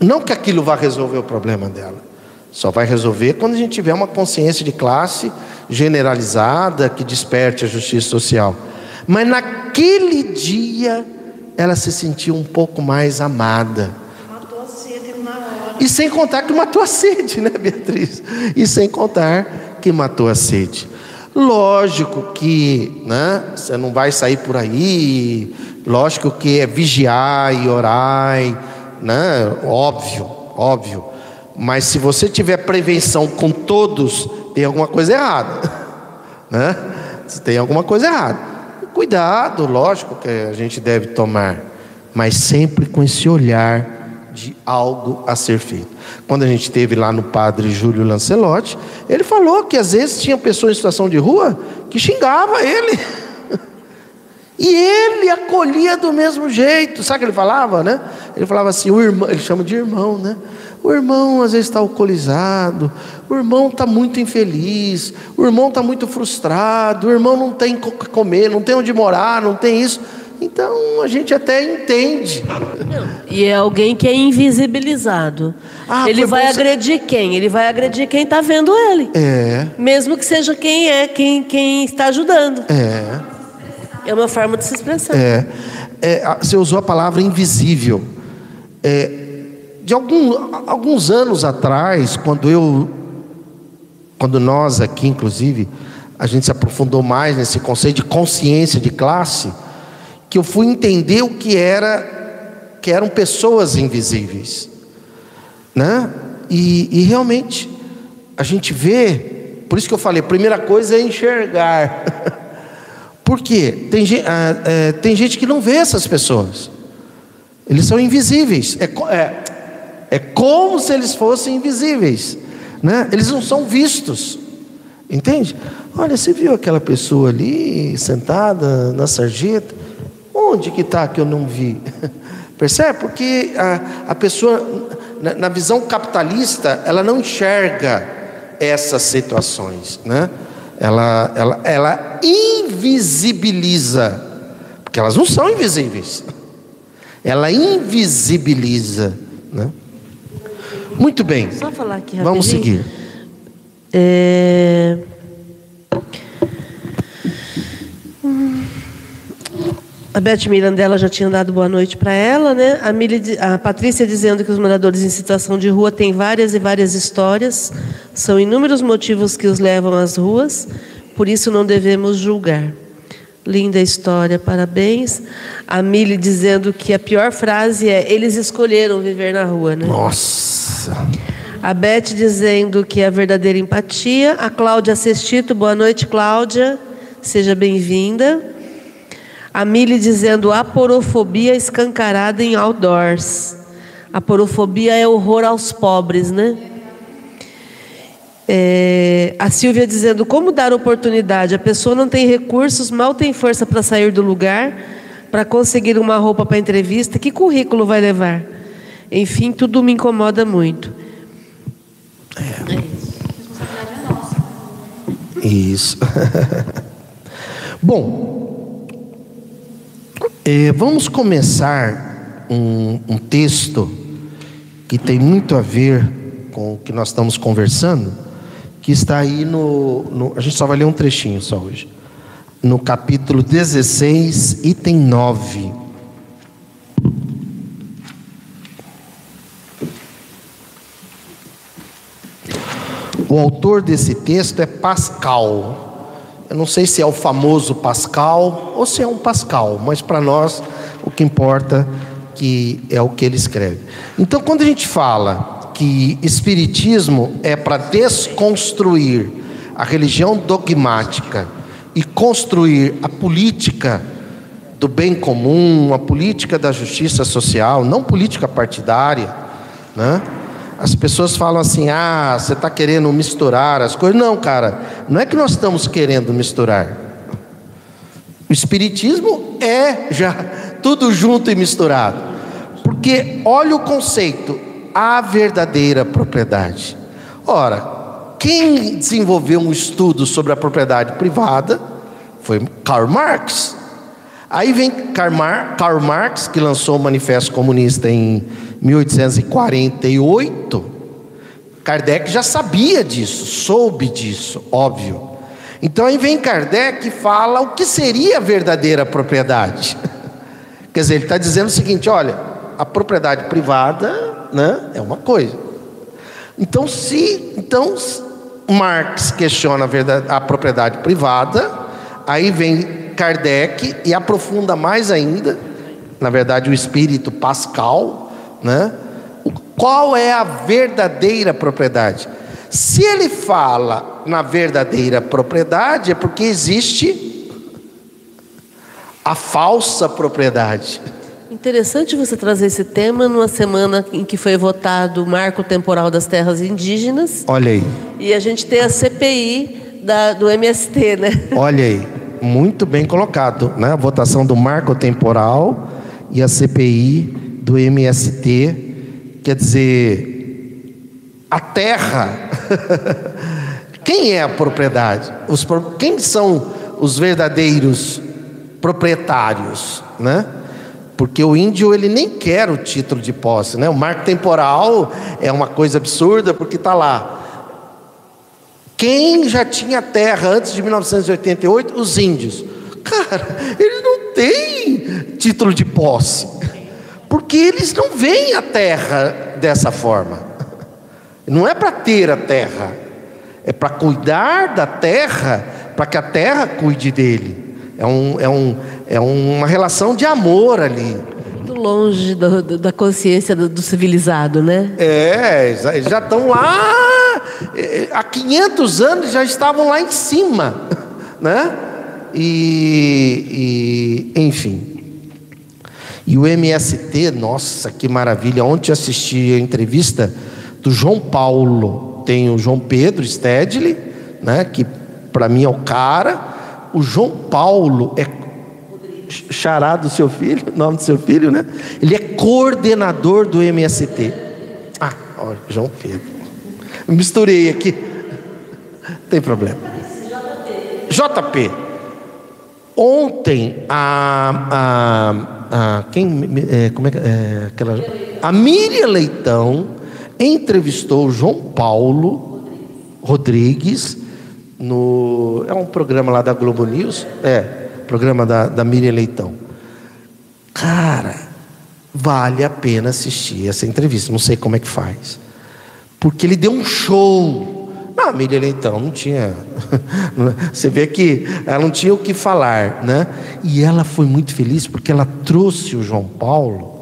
Não que aquilo vá resolver o problema dela. Só vai resolver quando a gente tiver uma consciência de classe generalizada que desperte a justiça social. Mas naquele dia ela se sentiu um pouco mais amada. Matou a sede na hora. E sem contar que matou a sede, né, Beatriz? E sem contar que matou a sede. Lógico que né, você não vai sair por aí, lógico que é vigiar e orar, né, óbvio, óbvio. Mas se você tiver prevenção com todos, tem alguma coisa errada, né? Tem alguma coisa errada. Cuidado, lógico que a gente deve tomar, mas sempre com esse olhar de algo a ser feito. Quando a gente teve lá no padre Júlio Lancelotti, ele falou que às vezes tinha pessoas em situação de rua que xingava ele. E ele acolhia do mesmo jeito. Sabe o que ele falava, né? Ele falava assim, o irmão, ele chama de irmão, né? O irmão às vezes está alcoolizado, o irmão está muito infeliz, o irmão está muito frustrado, o irmão não tem o que comer, não tem onde morar, não tem isso. Então a gente até entende. E é alguém que é invisibilizado. Ah, ele vai agredir quem? Ele vai agredir quem está vendo ele. É. Mesmo que seja quem é, quem, quem está ajudando. É. É uma forma de se expressar. É. é você usou a palavra invisível. É, de algum, alguns anos atrás, quando eu, quando nós aqui, inclusive, a gente se aprofundou mais nesse conceito de consciência de classe, que eu fui entender o que era que eram pessoas invisíveis, né? E, e realmente a gente vê, por isso que eu falei, a primeira coisa é enxergar. por quê? Tem, ah, é, tem gente que não vê essas pessoas. Eles são invisíveis. É, é, é como se eles fossem invisíveis. Né? Eles não são vistos. Entende? Olha, você viu aquela pessoa ali sentada na sarjeta? Onde que está que eu não vi? Percebe? Porque a, a pessoa, na, na, visão capitalista, ela não enxerga essas situações, né? Ela, ela, ela invisibiliza, porque elas não são invisíveis. Ela invisibiliza, né? Muito bem. Só falar aqui rapidinho. Vamos seguir. É... A Beth Mirandela já tinha dado boa noite para ela, né? A, Mili, a Patrícia dizendo que os moradores em situação de rua têm várias e várias histórias, são inúmeros motivos que os levam às ruas, por isso não devemos julgar. Linda história, parabéns. A Mili dizendo que a pior frase é: eles escolheram viver na rua, né? Nossa. A Beth dizendo que é a verdadeira empatia. A Cláudia Sestito, boa noite, Cláudia. Seja bem-vinda. A Mili dizendo aporofobia escancarada em outdoors. Aporofobia é horror aos pobres, né? É, a Silvia dizendo como dar oportunidade. A pessoa não tem recursos, mal tem força para sair do lugar, para conseguir uma roupa para entrevista. Que currículo vai levar? Enfim, tudo me incomoda muito. É. Isso. Bom, é, vamos começar um, um texto que tem muito a ver com o que nós estamos conversando, que está aí no, no, A gente só vai ler um trechinho só hoje. No capítulo 16, item 9. O autor desse texto é Pascal. Eu não sei se é o famoso Pascal ou se é um Pascal, mas para nós o que importa que é o que ele escreve. Então, quando a gente fala que espiritismo é para desconstruir a religião dogmática e construir a política do bem comum, a política da justiça social, não política partidária, né? As pessoas falam assim: ah, você está querendo misturar as coisas. Não, cara, não é que nós estamos querendo misturar. O Espiritismo é já tudo junto e misturado. Porque olha o conceito, a verdadeira propriedade. Ora, quem desenvolveu um estudo sobre a propriedade privada foi Karl Marx. Aí vem Karl Marx, que lançou o Manifesto Comunista em 1848. Kardec já sabia disso, soube disso, óbvio. Então aí vem Kardec e fala o que seria a verdadeira propriedade. Quer dizer, ele está dizendo o seguinte: olha, a propriedade privada né, é uma coisa. Então, se então Marx questiona a, verdade, a propriedade privada, aí vem Kardec e aprofunda mais ainda, na verdade, o espírito Pascal, né? Qual é a verdadeira propriedade? Se ele fala na verdadeira propriedade, é porque existe a falsa propriedade. Interessante você trazer esse tema numa semana em que foi votado o Marco Temporal das Terras Indígenas. Olha aí. E a gente tem a CPI da, do MST, né? Olha aí muito bem colocado, né? A votação do marco temporal e a CPI do MST, quer dizer, a terra. quem é a propriedade? Os, quem são os verdadeiros proprietários, né? Porque o índio ele nem quer o título de posse, né? O marco temporal é uma coisa absurda porque está lá. Quem já tinha terra antes de 1988? Os índios. Cara, eles não têm título de posse, porque eles não veem a terra dessa forma. Não é para ter a terra, é para cuidar da terra para que a terra cuide dele. É, um, é, um, é uma relação de amor ali. Muito longe do, do, da consciência do, do, civilizado, né? É, eles já estão lá, é, há 500 anos já estavam lá em cima, né? E, e enfim. E o MST, nossa, que maravilha. Ontem assisti a entrevista do João Paulo. Tem o João Pedro Stedley, né, que para mim é o cara. O João Paulo é xará do seu filho, nome do seu filho, né? Ele é coordenador do MST. Ah, ó, João Pedro. Misturei aqui. Não tem problema. JP. Ontem a, a a quem é, como é, é aquela a Miriam Leitão entrevistou João Paulo Rodrigues no é um programa lá da Globo News, é programa da, da Miriam Leitão. Cara, vale a pena assistir essa entrevista. Não sei como é que faz, porque ele deu um show não, a Miriam então não tinha. Você vê que ela não tinha o que falar, né? E ela foi muito feliz porque ela trouxe o João Paulo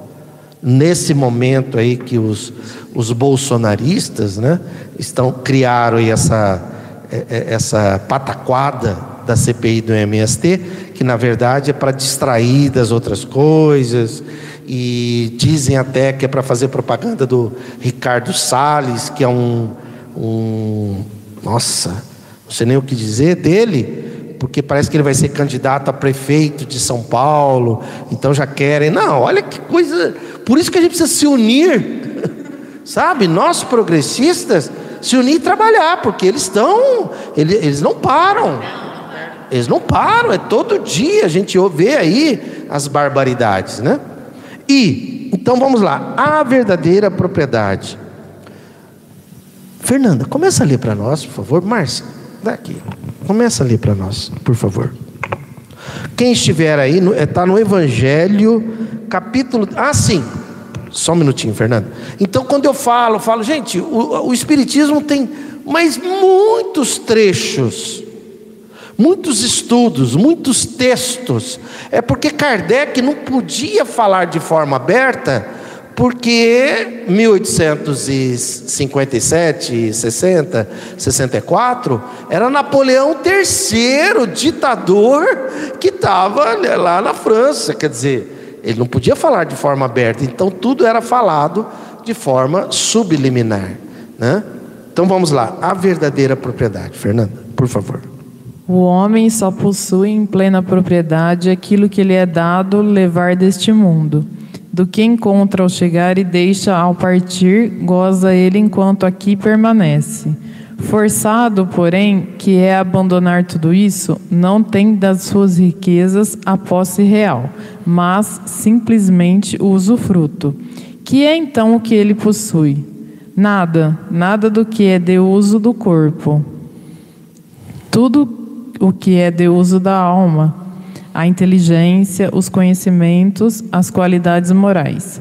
nesse momento aí que os, os bolsonaristas, né, estão criaram essa é, é, essa pataquada da CPI do MST, que na verdade é para distrair das outras coisas e dizem até que é para fazer propaganda do Ricardo Salles, que é um um. Nossa, não sei nem o que dizer dele, porque parece que ele vai ser candidato a prefeito de São Paulo, então já querem. Não, olha que coisa. Por isso que a gente precisa se unir, sabe? Nós progressistas, se unir e trabalhar, porque eles estão. Eles, eles não param. Eles não param, é todo dia a gente vê aí as barbaridades, né? E, então vamos lá, a verdadeira propriedade. Fernanda, começa a ler para nós, por favor. Márcia, daqui. Começa a ler para nós, por favor. Quem estiver aí, está no Evangelho, capítulo. Ah, sim. Só um minutinho, Fernanda. Então, quando eu falo, falo, gente, o, o Espiritismo tem mais muitos trechos, muitos estudos, muitos textos. É porque Kardec não podia falar de forma aberta porque 1857, 60, 64 era Napoleão III, ditador que estava lá na França, quer dizer, ele não podia falar de forma aberta, então tudo era falado de forma subliminar, né? Então vamos lá, a verdadeira propriedade, Fernanda, por favor. O homem só possui em plena propriedade aquilo que lhe é dado levar deste mundo do que encontra ao chegar e deixa ao partir, goza ele enquanto aqui permanece. Forçado, porém, que é abandonar tudo isso, não tem das suas riquezas a posse real, mas simplesmente o usufruto. Que é então o que ele possui? Nada, nada do que é de uso do corpo. Tudo o que é de uso da alma, a inteligência, os conhecimentos, as qualidades morais.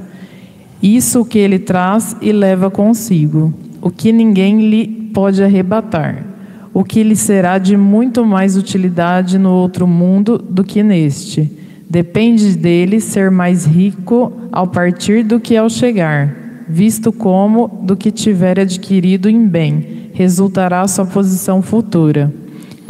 Isso que ele traz e leva consigo, o que ninguém lhe pode arrebatar, o que lhe será de muito mais utilidade no outro mundo do que neste. Depende dele ser mais rico ao partir do que ao chegar, visto como do que tiver adquirido em bem, resultará sua posição futura.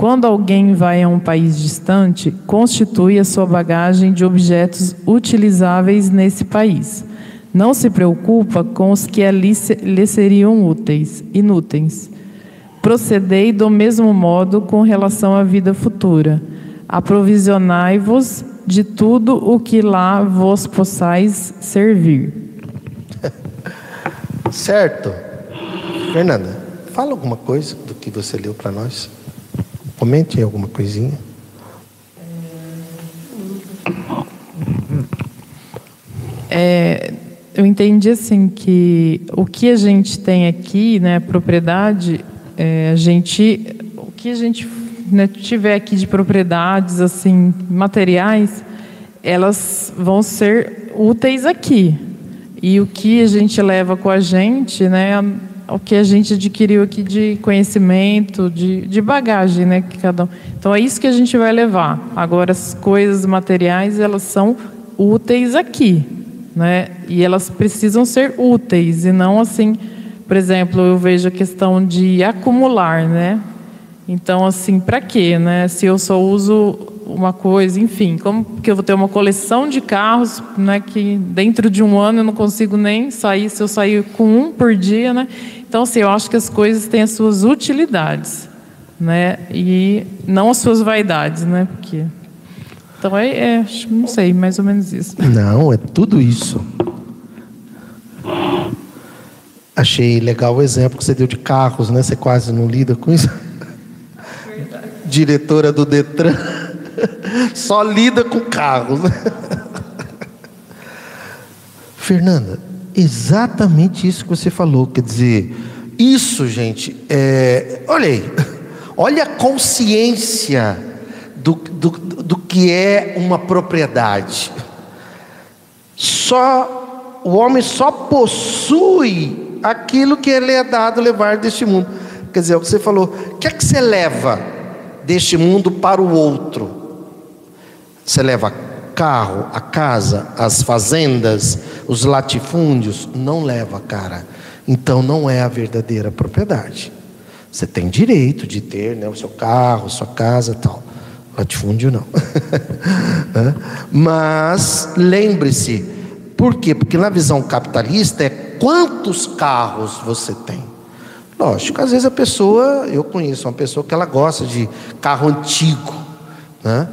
Quando alguém vai a um país distante, constitui a sua bagagem de objetos utilizáveis nesse país. Não se preocupa com os que ali lhe seriam úteis, inúteis. Procedei do mesmo modo com relação à vida futura. Aprovisionai-vos de tudo o que lá vos possais servir. Certo. Fernanda, fala alguma coisa do que você leu para nós. Comente alguma coisinha. É, eu entendi assim que o que a gente tem aqui, né, propriedade, é, a gente, o que a gente né, tiver aqui de propriedades assim materiais, elas vão ser úteis aqui. E o que a gente leva com a gente, né, o que a gente adquiriu aqui de conhecimento, de, de bagagem, né? Que cada um. Então é isso que a gente vai levar. Agora as coisas materiais elas são úteis aqui, né? E elas precisam ser úteis e não assim, por exemplo, eu vejo a questão de acumular, né? Então assim, para quê, né? Se eu só uso uma coisa, enfim, como que eu vou ter uma coleção de carros, né, que dentro de um ano eu não consigo nem sair, se eu sair com um por dia, né? Então, assim, eu acho que as coisas têm as suas utilidades, né? E não as suas vaidades, né? Porque então é, é não sei, mais ou menos isso. Não, é tudo isso. Achei legal o exemplo que você deu de carros, né? Você quase não lida com isso. Verdade. Diretora do Detran só lida com carros. Fernanda, exatamente isso que você falou. Quer dizer, isso, gente, é, olha aí, olha a consciência do, do, do que é uma propriedade. Só o homem só possui aquilo que ele é dado levar deste mundo. Quer dizer, é o que você falou. O que é que você leva deste mundo para o outro? Você leva carro, a casa, as fazendas, os latifúndios? Não leva, cara. Então não é a verdadeira propriedade. Você tem direito de ter né, o seu carro, sua casa tal. Latifúndio não. Mas lembre-se, por quê? Porque na visão capitalista é quantos carros você tem. Lógico, às vezes a pessoa, eu conheço uma pessoa que ela gosta de carro antigo, né?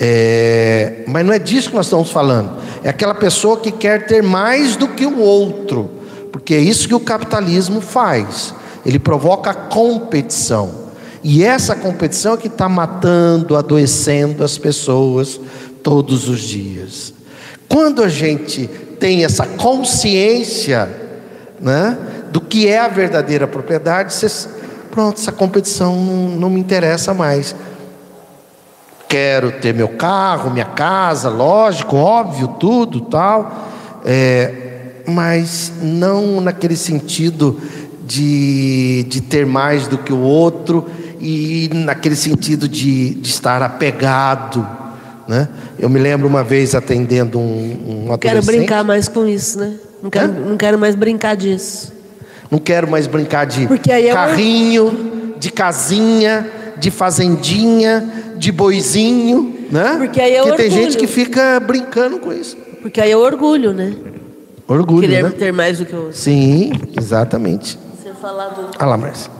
É, mas não é disso que nós estamos falando. É aquela pessoa que quer ter mais do que o outro, porque é isso que o capitalismo faz. Ele provoca competição. E essa competição é que está matando, adoecendo as pessoas todos os dias. Quando a gente tem essa consciência né, do que é a verdadeira propriedade, você, pronto, essa competição não, não me interessa mais. Quero ter meu carro, minha casa, lógico, óbvio, tudo tal, é, mas não naquele sentido de, de ter mais do que o outro e naquele sentido de, de estar apegado. Né? Eu me lembro uma vez atendendo um, um adolescente. Quero brincar mais com isso, né? Não quero, não quero mais brincar disso. Não quero mais brincar de é carrinho, de casinha, de fazendinha, de boizinho, né? Porque aí é Porque tem gente que fica brincando com isso. Porque aí é orgulho, né? Orgulho, Querer né? ter mais do que o outro. Sim, exatamente. Você falar do... Ah lá, Márcia.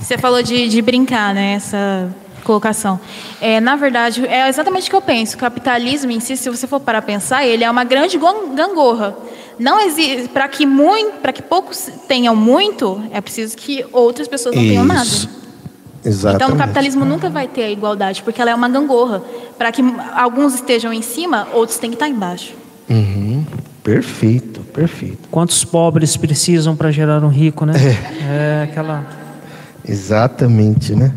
Você falou de, de brincar, né? Essa colocação. É, na verdade, é exatamente o que eu penso. O capitalismo em si, se você for para pensar, ele é uma grande gangorra. Não existe para que muito, para que poucos tenham muito, é preciso que outras pessoas não Isso. tenham nada. Exatamente. Então, o capitalismo nunca vai ter a igualdade, porque ela é uma gangorra. Para que alguns estejam em cima, outros têm que estar embaixo. Uhum. Perfeito, perfeito. Quantos pobres precisam para gerar um rico, né? É, é aquela. Exatamente, né?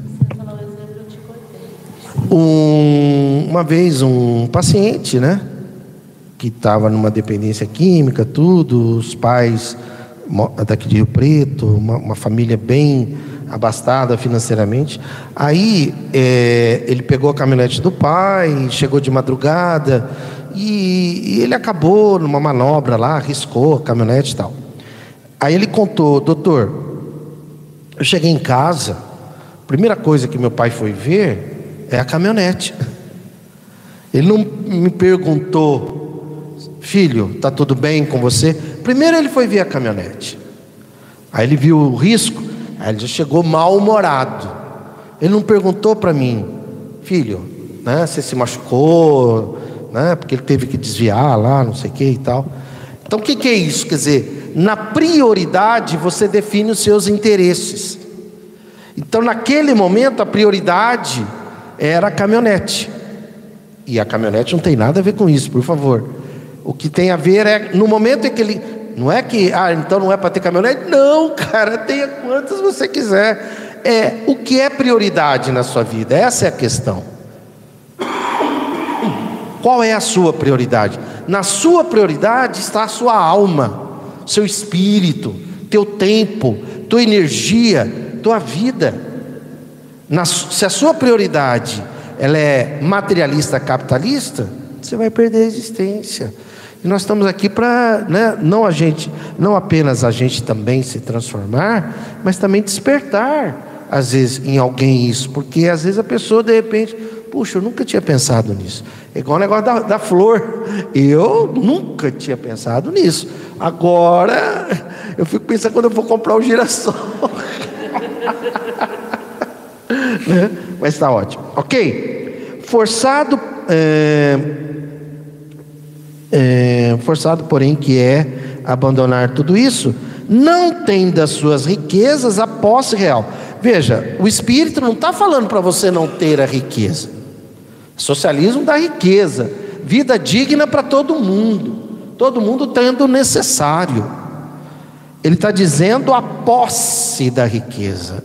Um, uma vez um paciente, né? Que estava numa dependência química, tudo, os pais daqui de Rio Preto, uma, uma família bem abastada financeiramente. Aí é, ele pegou a caminhonete do pai, chegou de madrugada e, e, ele acabou numa manobra lá, arriscou a caminhonete e tal. Aí ele contou, doutor, eu cheguei em casa, a primeira coisa que meu pai foi ver é a caminhonete. Ele não me perguntou, filho, tá tudo bem com você? Primeiro ele foi ver a caminhonete. Aí ele viu o risco, Aí ele já chegou mal-humorado. Ele não perguntou para mim, filho, né, você se machucou, né, porque ele teve que desviar lá, não sei o que e tal. Então o que, que é isso? Quer dizer, na prioridade você define os seus interesses. Então naquele momento a prioridade era a caminhonete. E a caminhonete não tem nada a ver com isso, por favor. O que tem a ver é no momento em que ele não é que, ah, então não é para ter caminhonete. Não, cara, tenha quantas você quiser. É o que é prioridade na sua vida. Essa é a questão. Qual é a sua prioridade? Na sua prioridade está a sua alma. seu espírito, teu tempo, tua energia, tua vida. Na, se a sua prioridade ela é materialista, capitalista, você vai perder a existência. E nós estamos aqui para, né, não a gente, não apenas a gente também se transformar, mas também despertar, às vezes, em alguém isso, porque às vezes a pessoa de repente, puxa, eu nunca tinha pensado nisso. É igual o negócio da, da flor. Eu nunca tinha pensado nisso. Agora, eu fico pensando quando eu vou comprar o girassol. né? Mas está ótimo. Ok? Forçado. É é, forçado, porém, que é abandonar tudo isso, não tem das suas riquezas a posse real. Veja, o Espírito não está falando para você não ter a riqueza. Socialismo dá riqueza, vida digna para todo mundo, todo mundo tendo o necessário. Ele está dizendo a posse da riqueza.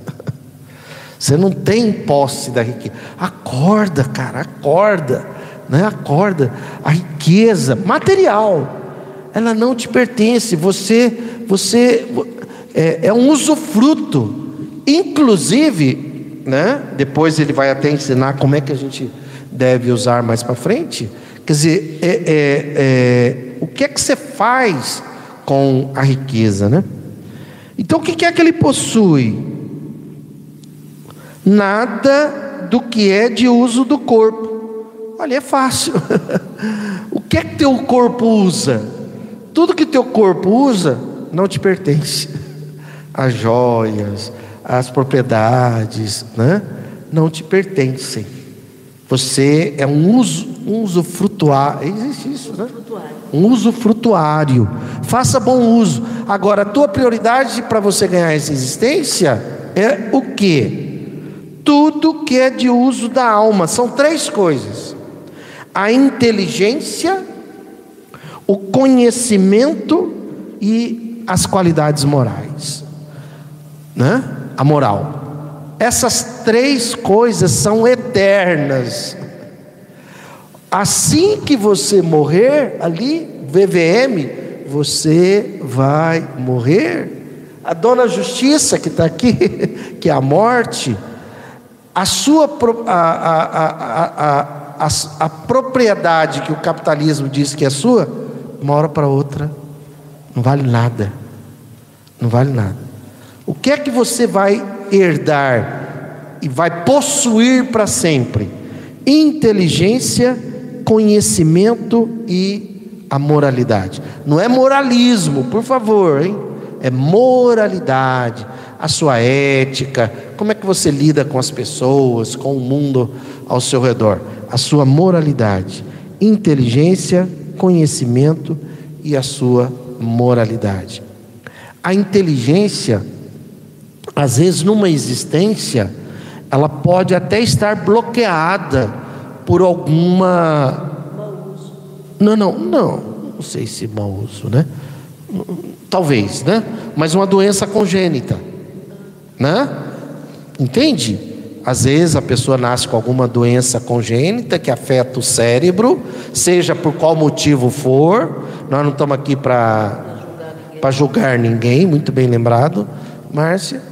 Você não tem posse da riqueza. Acorda, cara, acorda né? acorda, a riqueza material, ela não te pertence, você, você é, é um usufruto, inclusive, né? depois ele vai até ensinar como é que a gente deve usar mais para frente, quer dizer, é, é, é, o que é que você faz com a riqueza, né? Então o que é que ele possui? Nada do que é de uso do corpo Olha, é fácil. o que é que teu corpo usa? Tudo que teu corpo usa não te pertence. As joias, as propriedades, né? não te pertencem. Você é um uso, um. Existe isso, né? Um usufrutuário. Faça bom uso. Agora, a tua prioridade para você ganhar essa existência é o que? Tudo que é de uso da alma. São três coisas a inteligência, o conhecimento e as qualidades morais, né? A moral. Essas três coisas são eternas. Assim que você morrer ali, VVM, você vai morrer. A dona Justiça que está aqui, que é a morte, a sua a, a, a, a a, a propriedade que o capitalismo diz que é sua, uma hora para outra, não vale nada. Não vale nada. O que é que você vai herdar e vai possuir para sempre? Inteligência, conhecimento e a moralidade. Não é moralismo, por favor, hein? É moralidade, a sua ética, como é que você lida com as pessoas, com o mundo ao seu redor a sua moralidade, inteligência, conhecimento e a sua moralidade. A inteligência, às vezes numa existência, ela pode até estar bloqueada por alguma. Não, não, não, não sei se mau uso, né? Talvez, né? Mas uma doença congênita, né? Entende? Às vezes a pessoa nasce com alguma doença congênita que afeta o cérebro, seja por qual motivo for. Nós não estamos aqui para para julgar ninguém, muito bem lembrado, Márcia.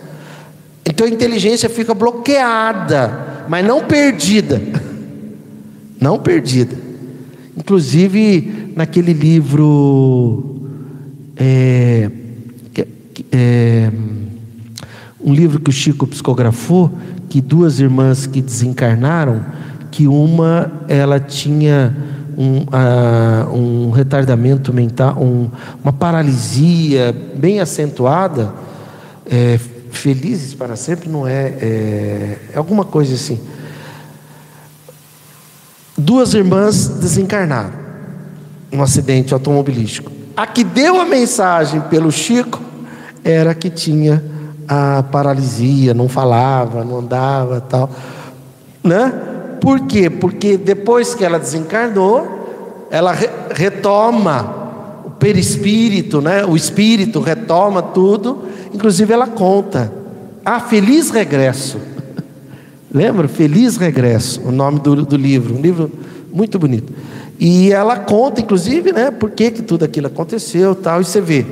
Então a inteligência fica bloqueada, mas não perdida. Não perdida. Inclusive naquele livro é, é, um livro que o Chico psicografou, que duas irmãs que desencarnaram, que uma ela tinha um, uh, um retardamento mental, um, uma paralisia bem acentuada, é, felizes para sempre não é, é, é alguma coisa assim. Duas irmãs desencarnaram num acidente automobilístico. A que deu a mensagem pelo Chico era que tinha a paralisia, não falava, não andava, tal, né? Por quê? Porque depois que ela desencarnou, ela re retoma o perispírito, né? O espírito retoma tudo, inclusive ela conta: "Ah, feliz regresso". Lembra? Feliz regresso, o nome do, do livro, um livro muito bonito. E ela conta, inclusive, né, por que, que tudo aquilo aconteceu, tal, e você vê,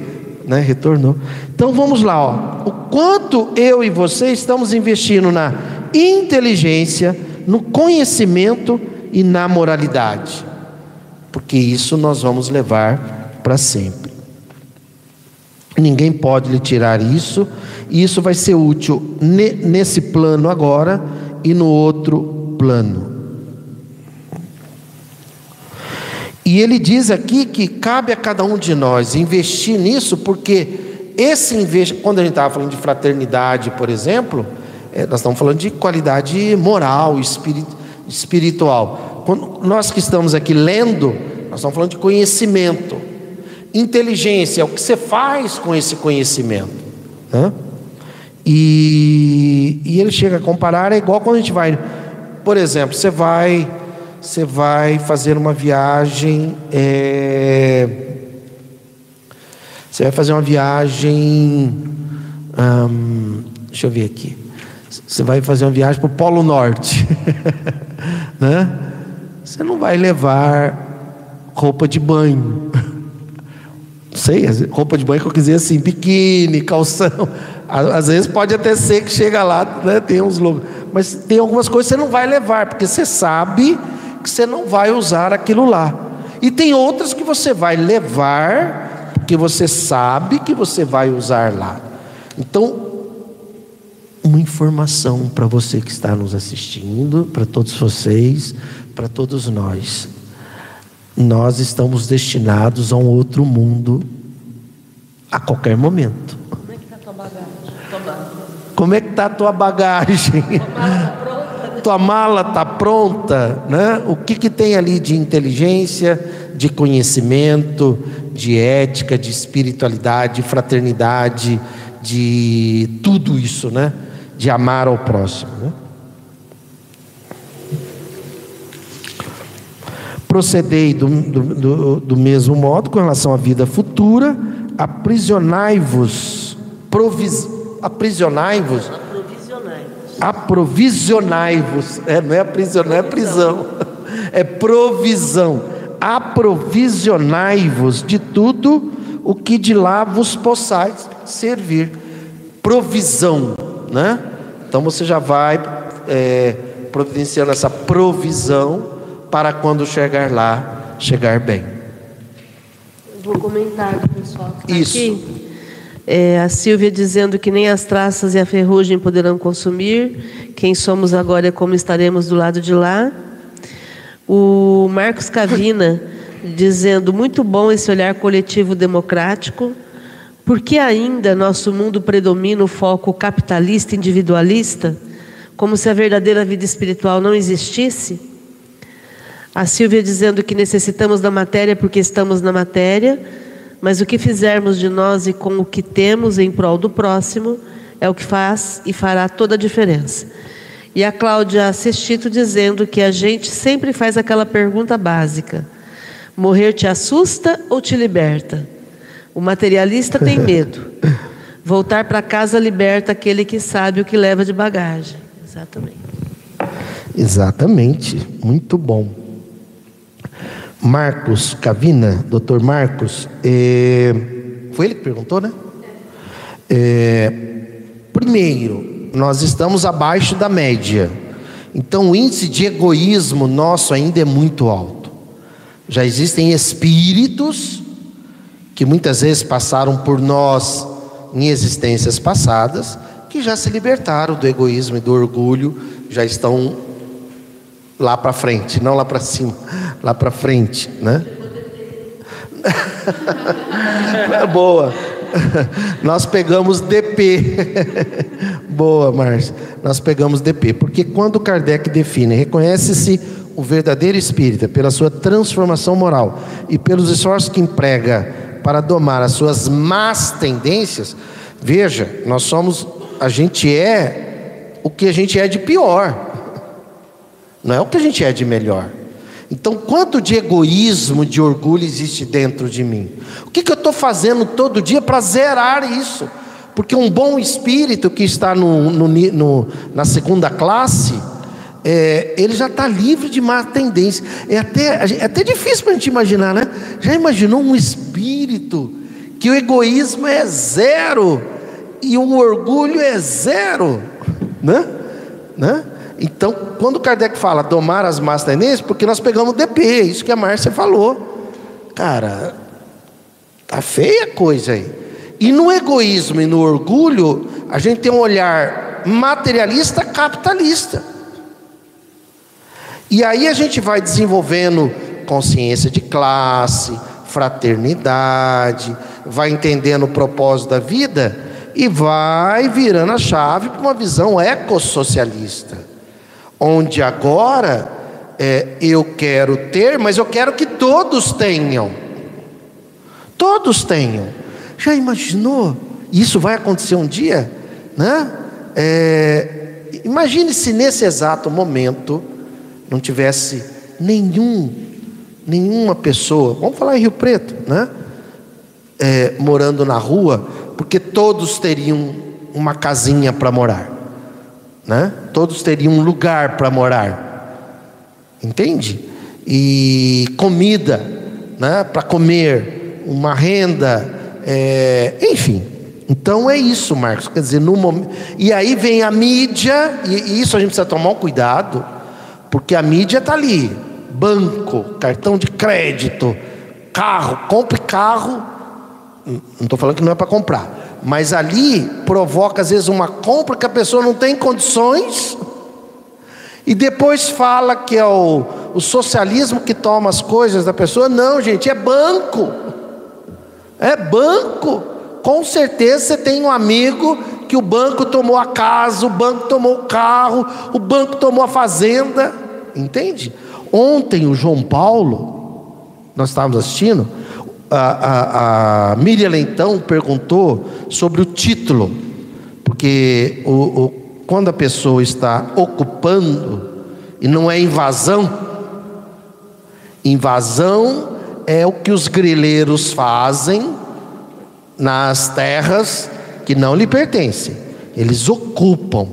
né? Retornou. Então vamos lá, ó. O quanto eu e você estamos investindo na inteligência, no conhecimento e na moralidade. Porque isso nós vamos levar para sempre. Ninguém pode lhe tirar isso, e isso vai ser útil nesse plano agora e no outro plano. E ele diz aqui que cabe a cada um de nós investir nisso, porque esse investimento, quando a gente estava falando de fraternidade, por exemplo, é, nós estamos falando de qualidade moral, espiritual. Quando nós que estamos aqui lendo, nós estamos falando de conhecimento. Inteligência é o que você faz com esse conhecimento. Né? E, e ele chega a comparar, é igual quando a gente vai, por exemplo, você vai você vai fazer uma viagem. É, você vai fazer uma viagem. Hum, deixa eu ver aqui. Você vai fazer uma viagem para o Polo Norte. né? Você não vai levar roupa de banho. Não sei, roupa de banho que eu quiser assim, biquíni, calção. Às vezes pode até ser que chega lá, né, tem uns logos. Mas tem algumas coisas que você não vai levar, porque você sabe que você não vai usar aquilo lá. E tem outras que você vai levar, porque você sabe que você vai usar lá. Então, uma informação para você que está nos assistindo, para todos vocês, para todos nós. Nós estamos destinados a um outro mundo a qualquer momento. Como é que está a tua bagagem? Como é que está a tua bagagem? Tua mala está pronta, né? O que, que tem ali de inteligência, de conhecimento, de ética, de espiritualidade, de fraternidade, de tudo isso, né? De amar ao próximo. Né? Procedei do, do, do, mesmo modo com relação à vida futura, aprisionai-vos, aprisionai-vos aprovisionai-vos. É, não é aprisionar, não é prisão, é provisão. Aprovisionai-vos de tudo o que de lá vos possais servir. Provisão, né? Então você já vai é, providenciando essa provisão para quando chegar lá, chegar bem. vou comentar pessoal que tá Isso. aqui. É, a Silvia dizendo que nem as traças e a ferrugem poderão consumir. Quem somos agora é como estaremos do lado de lá. O Marcos Cavina dizendo muito bom esse olhar coletivo democrático. Porque ainda nosso mundo predomina o foco capitalista individualista, como se a verdadeira vida espiritual não existisse? A Silvia dizendo que necessitamos da matéria porque estamos na matéria mas o que fizermos de nós e com o que temos em prol do próximo é o que faz e fará toda a diferença. E a Cláudia Sestito dizendo que a gente sempre faz aquela pergunta básica: morrer te assusta ou te liberta? O materialista tem medo. Voltar para casa liberta aquele que sabe o que leva de bagagem. Exatamente. Exatamente. Muito bom. Marcos Cavina, doutor Marcos, é, foi ele que perguntou, né? É, primeiro, nós estamos abaixo da média, então o índice de egoísmo nosso ainda é muito alto. Já existem espíritos que muitas vezes passaram por nós em existências passadas, que já se libertaram do egoísmo e do orgulho, já estão lá para frente, não lá para cima, lá para frente, né? Boa. Nós pegamos DP. Boa, Márcia. Nós pegamos DP, porque quando Kardec define, reconhece-se o verdadeiro espírita pela sua transformação moral e pelos esforços que emprega para domar as suas más tendências, veja, nós somos, a gente é o que a gente é de pior não é o que a gente é de melhor. Então, quanto de egoísmo, de orgulho existe dentro de mim? O que, que eu estou fazendo todo dia para zerar isso? Porque um bom espírito que está no, no, no na segunda classe, é, ele já está livre de má tendência. É até, é até difícil para a gente imaginar, né? Já imaginou um espírito que o egoísmo é zero e o orgulho é zero, né? né? Então, quando Kardec fala domar as más tendências, porque nós pegamos o DP, isso que a Márcia falou. Cara, tá feia a coisa aí. E no egoísmo e no orgulho, a gente tem um olhar materialista capitalista. E aí a gente vai desenvolvendo consciência de classe, fraternidade, vai entendendo o propósito da vida e vai virando a chave para uma visão ecossocialista, onde agora é, eu quero ter, mas eu quero que todos tenham. Todos tenham. Já imaginou? Isso vai acontecer um dia, né? É, imagine se nesse exato momento não tivesse nenhum, nenhuma pessoa, vamos falar em Rio Preto, né? É, morando na rua, porque todos teriam uma casinha para morar, né? Todos teriam um lugar para morar, entende? E comida, né? Para comer, uma renda, é, enfim. Então é isso, Marcos. Quer dizer, no momento. E aí vem a mídia, e isso a gente precisa tomar um cuidado, porque a mídia está ali. Banco, cartão de crédito, carro, compre carro não estou falando que não é para comprar, mas ali provoca às vezes uma compra que a pessoa não tem condições, e depois fala que é o, o socialismo que toma as coisas da pessoa. Não, gente, é banco, é banco. Com certeza você tem um amigo que o banco tomou a casa, o banco tomou o carro, o banco tomou a fazenda, entende? Ontem o João Paulo, nós estávamos assistindo, a, a, Miriam Leitão perguntou sobre o título, porque o, o, quando a pessoa está ocupando, e não é invasão, invasão é o que os grileiros fazem nas terras que não lhe pertencem, eles ocupam.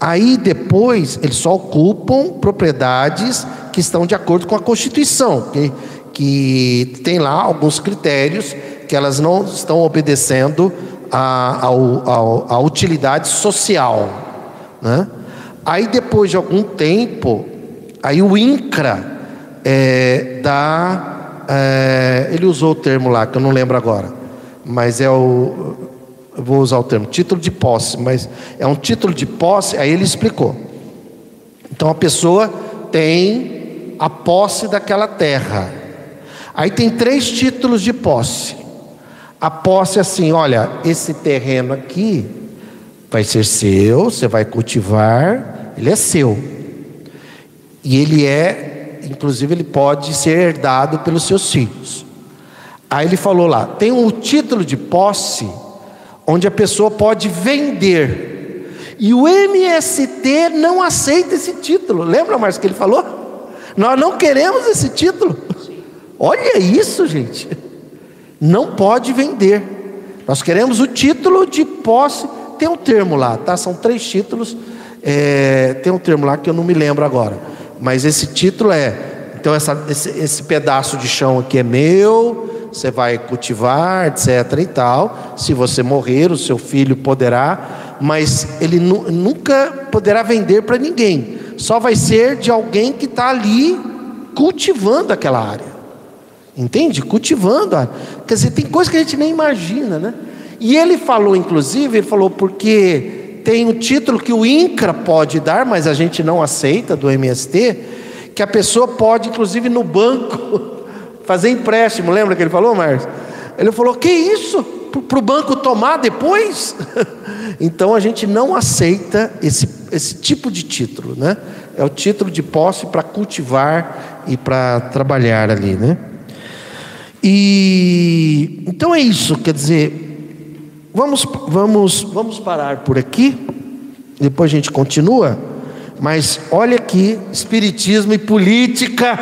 Aí depois eles só ocupam propriedades que estão de acordo com a Constituição, que que tem lá alguns critérios que elas não estão obedecendo à, utilidade social. Né? Aí depois de algum tempo, aí o INCRA é, dá, é, ele usou o termo lá, que eu não lembro agora, mas é o, eu vou usar o termo, título de posse, mas é um título de posse, aí ele explicou. Então a pessoa tem a posse daquela terra. Aí tem três títulos de posse. A posse é assim: olha, esse terreno aqui vai ser seu, você vai cultivar, ele é seu. E ele é, inclusive, ele pode ser herdado pelos seus filhos. Aí ele falou lá: tem um título de posse, onde a pessoa pode vender. E o MST não aceita esse título. Lembra, mais que ele falou? Nós não queremos esse título. Olha isso, gente. Não pode vender. Nós queremos o título de posse. Tem um termo lá, tá? São três títulos. É, tem um termo lá que eu não me lembro agora. Mas esse título é. Então, essa, esse, esse pedaço de chão aqui é meu. Você vai cultivar, etc. e tal. Se você morrer, o seu filho poderá. Mas ele nu, nunca poderá vender para ninguém. Só vai ser de alguém que está ali cultivando aquela área. Entende? Cultivando. Quer dizer, tem coisa que a gente nem imagina, né? E ele falou, inclusive, ele falou, porque tem um título que o INCRA pode dar, mas a gente não aceita do MST, que a pessoa pode, inclusive, no banco, fazer empréstimo. Lembra que ele falou, Marcos? Ele falou: que isso? Para o banco tomar depois? então a gente não aceita esse, esse tipo de título, né? É o título de posse para cultivar e para trabalhar ali, né? E então é isso, quer dizer, vamos, vamos, vamos parar por aqui, depois a gente continua, mas olha aqui, espiritismo e política,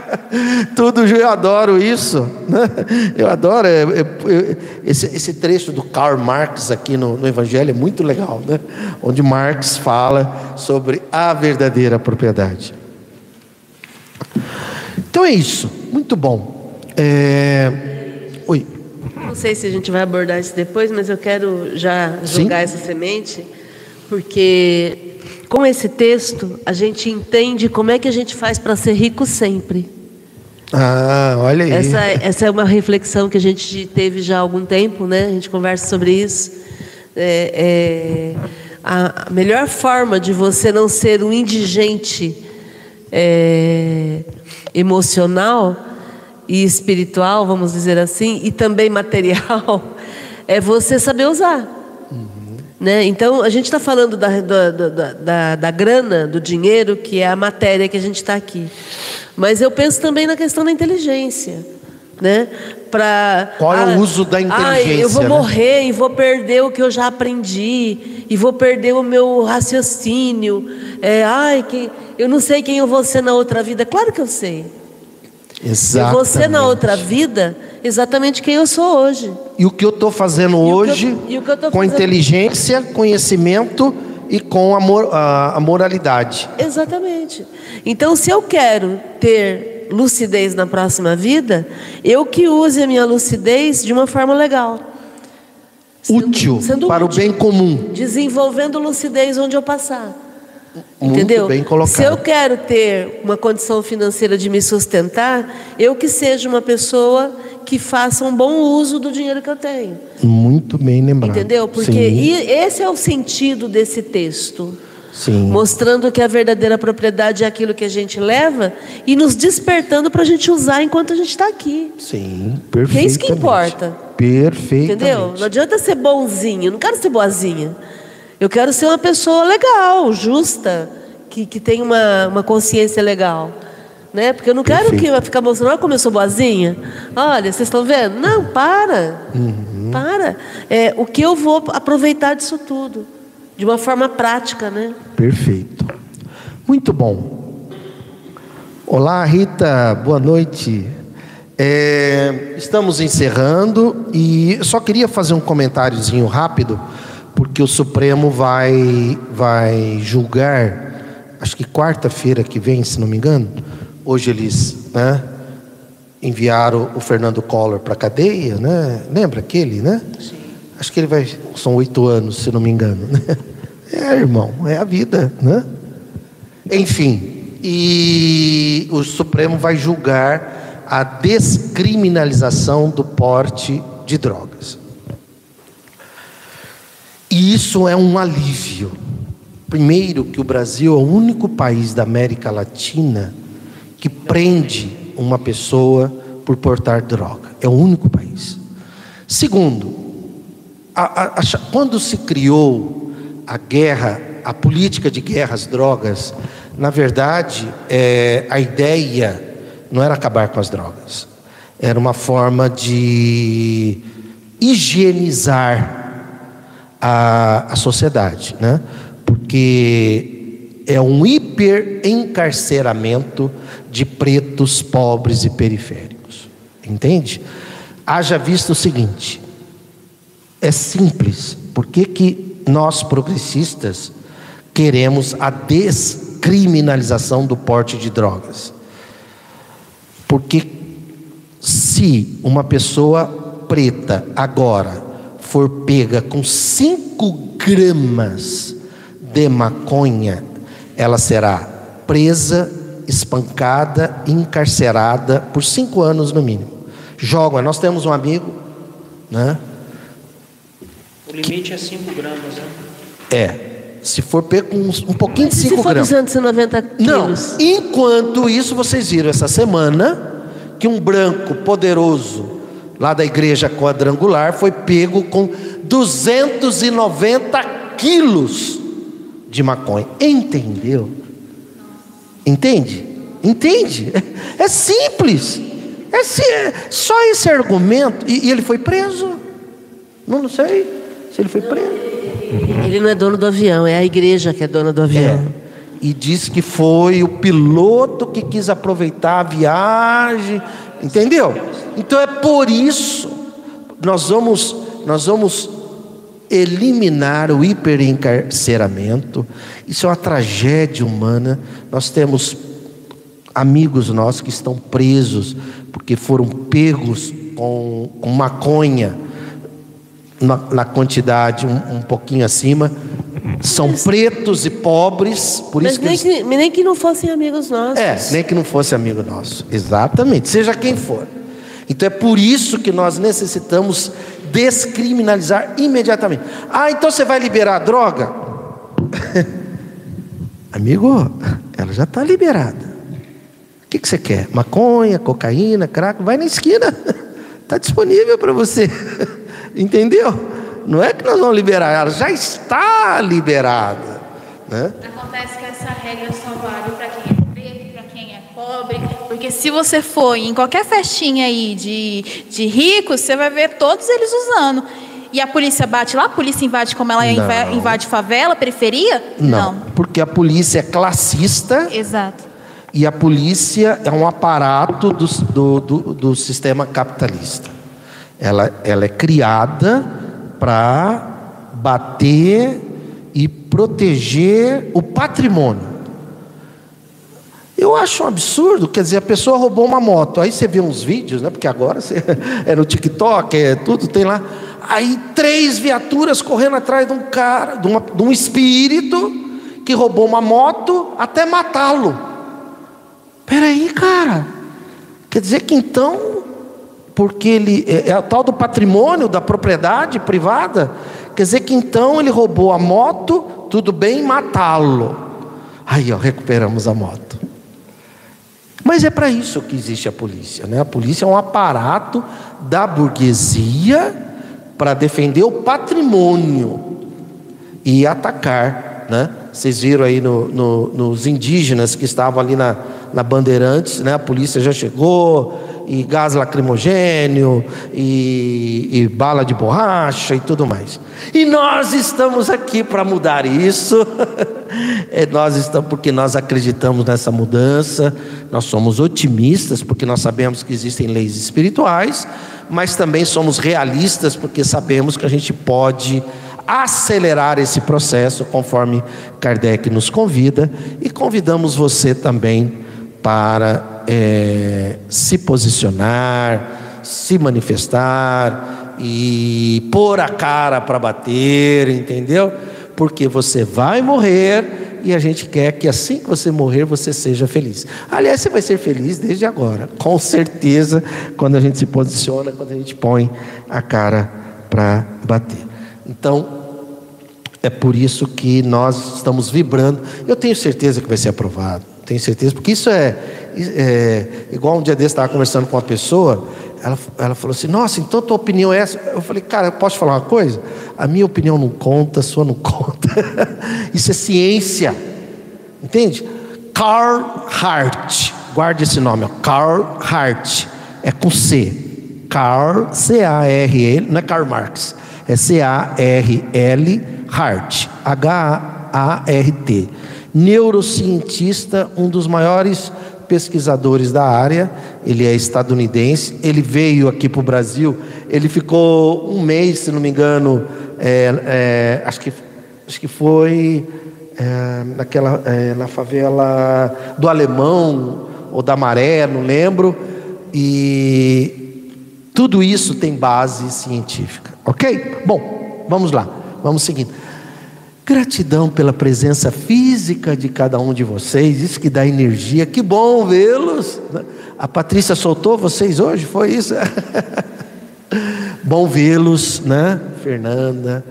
tudo eu adoro isso, né? eu adoro é, é, esse, esse, trecho do Karl Marx aqui no, no Evangelho é muito legal, né? onde Marx fala sobre a verdadeira propriedade. Então é isso, muito bom. É... Oi. Não sei se a gente vai abordar isso depois, mas eu quero já jogar essa semente, porque com esse texto a gente entende como é que a gente faz para ser rico sempre. Ah, olha aí. Essa, essa é uma reflexão que a gente teve já há algum tempo, né? A gente conversa sobre isso. É, é, a a melhor forma de você não ser um indigente é, emocional e espiritual, vamos dizer assim, e também material, é você saber usar. Né? Então, a gente está falando da, da, da, da, grana, do dinheiro, que é a matéria que a gente está aqui. Mas eu penso também na questão da inteligência. Né? Pra, Qual é o uso da "Ai, inteligência, eu vou né?" morrer e vou perder o que eu já aprendi, e vou perder o meu raciocínio. É, ai, que, eu não sei quem eu vou ser na outra vida. Claro que eu sei. Exatamente. vou ser na outra vida exatamente quem eu sou hoje. E o que eu estou fazendo hoje, e eu com fazendo- inteligência, conhecimento e com a, mor- a- a moralidade. Exatamente. Então, se eu quero ter lucidez na próxima vida, eu que use a minha lucidez de uma forma legal. Sendo- útil sendo para útil. o bem comum. Desenvolvendo lucidez onde eu passar. Muito Entendeu? bem colocado. Se eu quero ter uma condição financeira de me sustentar, eu que seja uma pessoa que faça um bom uso do dinheiro que eu tenho. Muito bem lembrado. Entendeu? Porque Sim, esse é o sentido desse texto. sim. Mostrando que a verdadeira propriedade é aquilo que a gente leva e nos despertando para a gente usar enquanto a gente está aqui. Sim, Que perfeito. é isso que importa. Perfeitamente. Entendeu? Não adianta ser bonzinho, não quero ser boazinha. Eu quero ser uma pessoa legal, justa, que, que tem uma, uma consciência legal. Né? Porque eu não quero Perfeito. que vai ficar mostrando, olha como eu sou boazinha. Olha, vocês estão vendo? Não, para. Uhum. Para. É, o que eu vou aproveitar disso tudo? De uma forma prática, né? Perfeito. Muito bom. Olá, Rita, boa noite. É, estamos encerrando e só queria fazer um comentáriozinho rápido, porque o Supremo vai, vai julgar, acho que quarta-feira que vem, se não me engano. Hoje eles né, enviaram o Fernando Collor para a cadeia, né? Lembra aquele, né? Acho que ele vai. São oito anos, se não me engano. Né? É, irmão, é a vida, né? Enfim, e o Supremo vai julgar a descriminalização do porte de drogas. E isso é um alívio. Primeiro, que o Brasil é o único país da América Latina que prende uma pessoa por portar droga. É o único país. Segundo, a- a- a- quando se criou a guerra, a política de guerra às drogas, na verdade, é, a ideia não era acabar com as drogas, era uma forma de higienizar a, a sociedade, né? Porque é um hiperencarceramento de pretos, pobres e periféricos. Entende? Haja visto o seguinte: é simples. Por que, que nós progressistas queremos a descriminalização do porte de drogas? Porque se uma pessoa preta agora for pega com 5 gramas de maconha, ela será presa, espancada, encarcerada por cinco anos no mínimo. Jogam, nós temos um amigo, né? O limite é 5 gramas, né? É, se for pego com um pouquinho de E se 5 for gramas. 290 Não, quilos? enquanto isso, vocês viram essa semana que um branco poderoso lá da igreja quadrangular foi pego com 290 quilos de maconha. Entendeu? Entende? Entende? É, é simples. É, é só esse argumento. E, e ele foi preso? Não, não sei se ele foi preso. Ele não é dono do avião, é a igreja que é dona do avião. É. E diz que foi o piloto que quis aproveitar a viagem, entendeu? Então é por isso nós vamos nós vamos eliminar o hiperencarceramento. Isso é uma tragédia humana. Nós temos amigos nossos que estão presos porque foram pegos com, com maconha na, na quantidade um, um, pouquinho acima. São pretos e pobres, por Mas isso nem que, eles... que, nem que não fossem amigos nossos. É, nem que não fosse amigo nosso. Exatamente, seja quem for. Então é por isso que nós necessitamos descriminalizar imediatamente. Ah, então você vai liberar a droga? Amigo, ela já está liberada. O que, que você quer? Maconha, cocaína, crack? Vai na esquina. Está disponível para você. Entendeu? Não é que nós vamos liberar, ela já está liberada. Né? Acontece que essa regra só vale para quem é preto, para quem é pobre. Porque se você for em qualquer festinha aí de, de ricos, você vai ver todos eles usando. E a polícia bate lá? A polícia invade como ela Não. invade favela, periferia? Não, porque a polícia é classista Exato. e a polícia é um aparato do, do, do, do sistema capitalista. Ela, ela é criada para bater e proteger o patrimônio. Eu acho um absurdo, quer dizer, a pessoa roubou uma moto, aí você vê uns vídeos, né? Porque agora você, é no TikTok, é tudo, tem lá. Aí três viaturas correndo atrás de um cara, de, uma, de um espírito que roubou uma moto até matá-lo. Peraí, cara. Quer dizer que então, porque ele é, é o tal do patrimônio da propriedade privada, quer dizer que então ele roubou a moto, tudo bem matá-lo. Aí, ó, recuperamos a moto. Mas é para isso que existe a polícia, né? A polícia é um aparato da burguesia para defender o patrimônio e atacar, né? Vocês viram aí no, no, nos indígenas que estavam ali na, na Bandeirantes, né? A polícia já chegou e gás lacrimogênio e, e bala de borracha e tudo mais. E nós estamos aqui para mudar isso. é, nós estamos porque nós acreditamos nessa mudança. Nós somos otimistas porque nós sabemos que existem leis espirituais, mas também somos realistas porque sabemos que a gente pode acelerar esse processo conforme Kardec nos convida e convidamos você também para é, se posicionar, se manifestar e pôr a cara para bater, entendeu? Porque você vai morrer e a gente quer que assim que você morrer você seja feliz. Aliás, você vai ser feliz desde agora, com certeza, quando a gente se posiciona, quando a gente põe a cara para bater. Então, é por isso que nós estamos vibrando. Eu tenho certeza que vai ser aprovado. Tenho certeza, porque isso é, é igual um dia desse estava conversando com uma pessoa, ela, ela falou assim: Nossa, então tua opinião é essa? Eu falei, cara, posso falar uma coisa? A minha opinião não conta, a sua não conta. isso é ciência, entende? Carl Hart, guarde esse nome, ó, Carl Hart, é com C. Carl, C-A-R-L, não é Karl Marx, é C-A-R-L, Hart, H-A-R-T neurocientista, um dos maiores pesquisadores da área, ele é estadunidense, ele veio aqui para o Brasil, ele ficou um mês, se não me engano, é, é, acho, que, acho que foi é, naquela, é, na favela do Alemão ou da Maré, não lembro, e tudo isso tem base científica, ok? Bom, vamos lá, vamos seguindo. Gratidão pela presença física de cada um de vocês, isso que dá energia, que bom vê-los. A Patrícia soltou vocês hoje, foi isso? bom vê-los, né? Fernanda,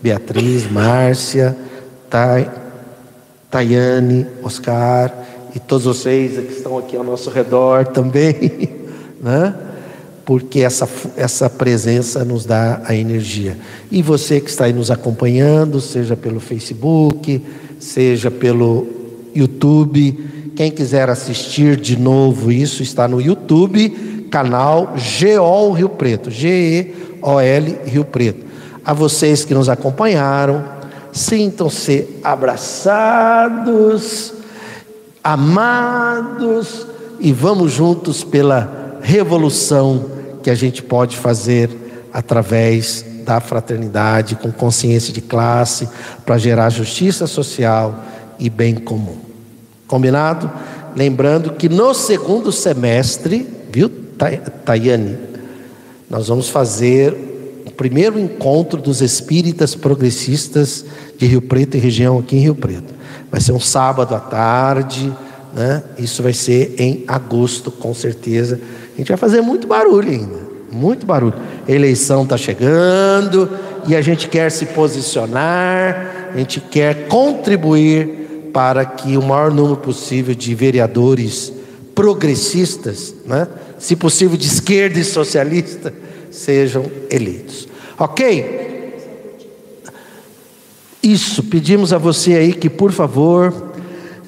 Beatriz, Márcia, Tay, Tayane, Oscar e todos vocês que estão aqui ao nosso redor também, né? Porque essa, essa presença nos dá a energia. E você que está aí nos acompanhando, seja pelo Facebook, seja pelo YouTube, quem quiser assistir de novo isso, está no YouTube, canal GEOL Rio Preto, G-E-O-L Rio Preto. A vocês que nos acompanharam, sintam-se abraçados, amados, e vamos juntos pela revolução que a gente pode fazer através da fraternidade, com consciência de classe, para gerar justiça social e bem comum. Combinado? Lembrando que no segundo semestre, viu, Tayane? nós vamos fazer o primeiro encontro dos espíritas progressistas de Rio Preto e região aqui em Rio Preto. Vai ser um sábado à tarde, né? Isso vai ser em agosto, com certeza. A gente vai fazer muito barulho ainda, muito barulho. A eleição está chegando e a gente quer se posicionar, a gente quer contribuir para que o maior número possível de vereadores progressistas, né? se possível de esquerda e socialista, sejam eleitos. Ok? Isso, pedimos a você aí que, por favor,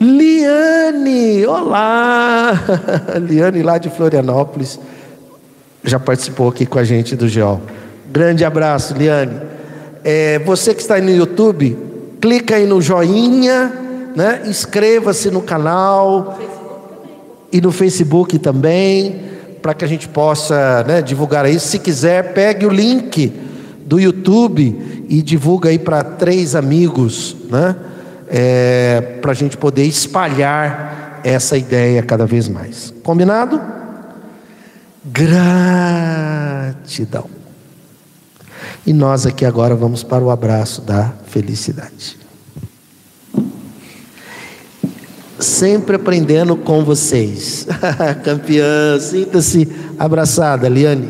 Liane, olá! Liane lá de Florianópolis, já participou aqui com a gente do GEOL. Grande abraço, Liane. É, você que está aí no YouTube, clica aí no joinha, né? inscreva-se no canal e no Facebook também para que a gente possa né, divulgar isso. Se quiser, pegue o link do YouTube e divulga aí para três amigos, né? É, para a gente poder espalhar essa ideia cada vez mais. Combinado? Gratidão. E nós aqui agora vamos para o abraço da felicidade. sempre aprendendo com vocês. Campeã, sinta-se abraçada, Liane.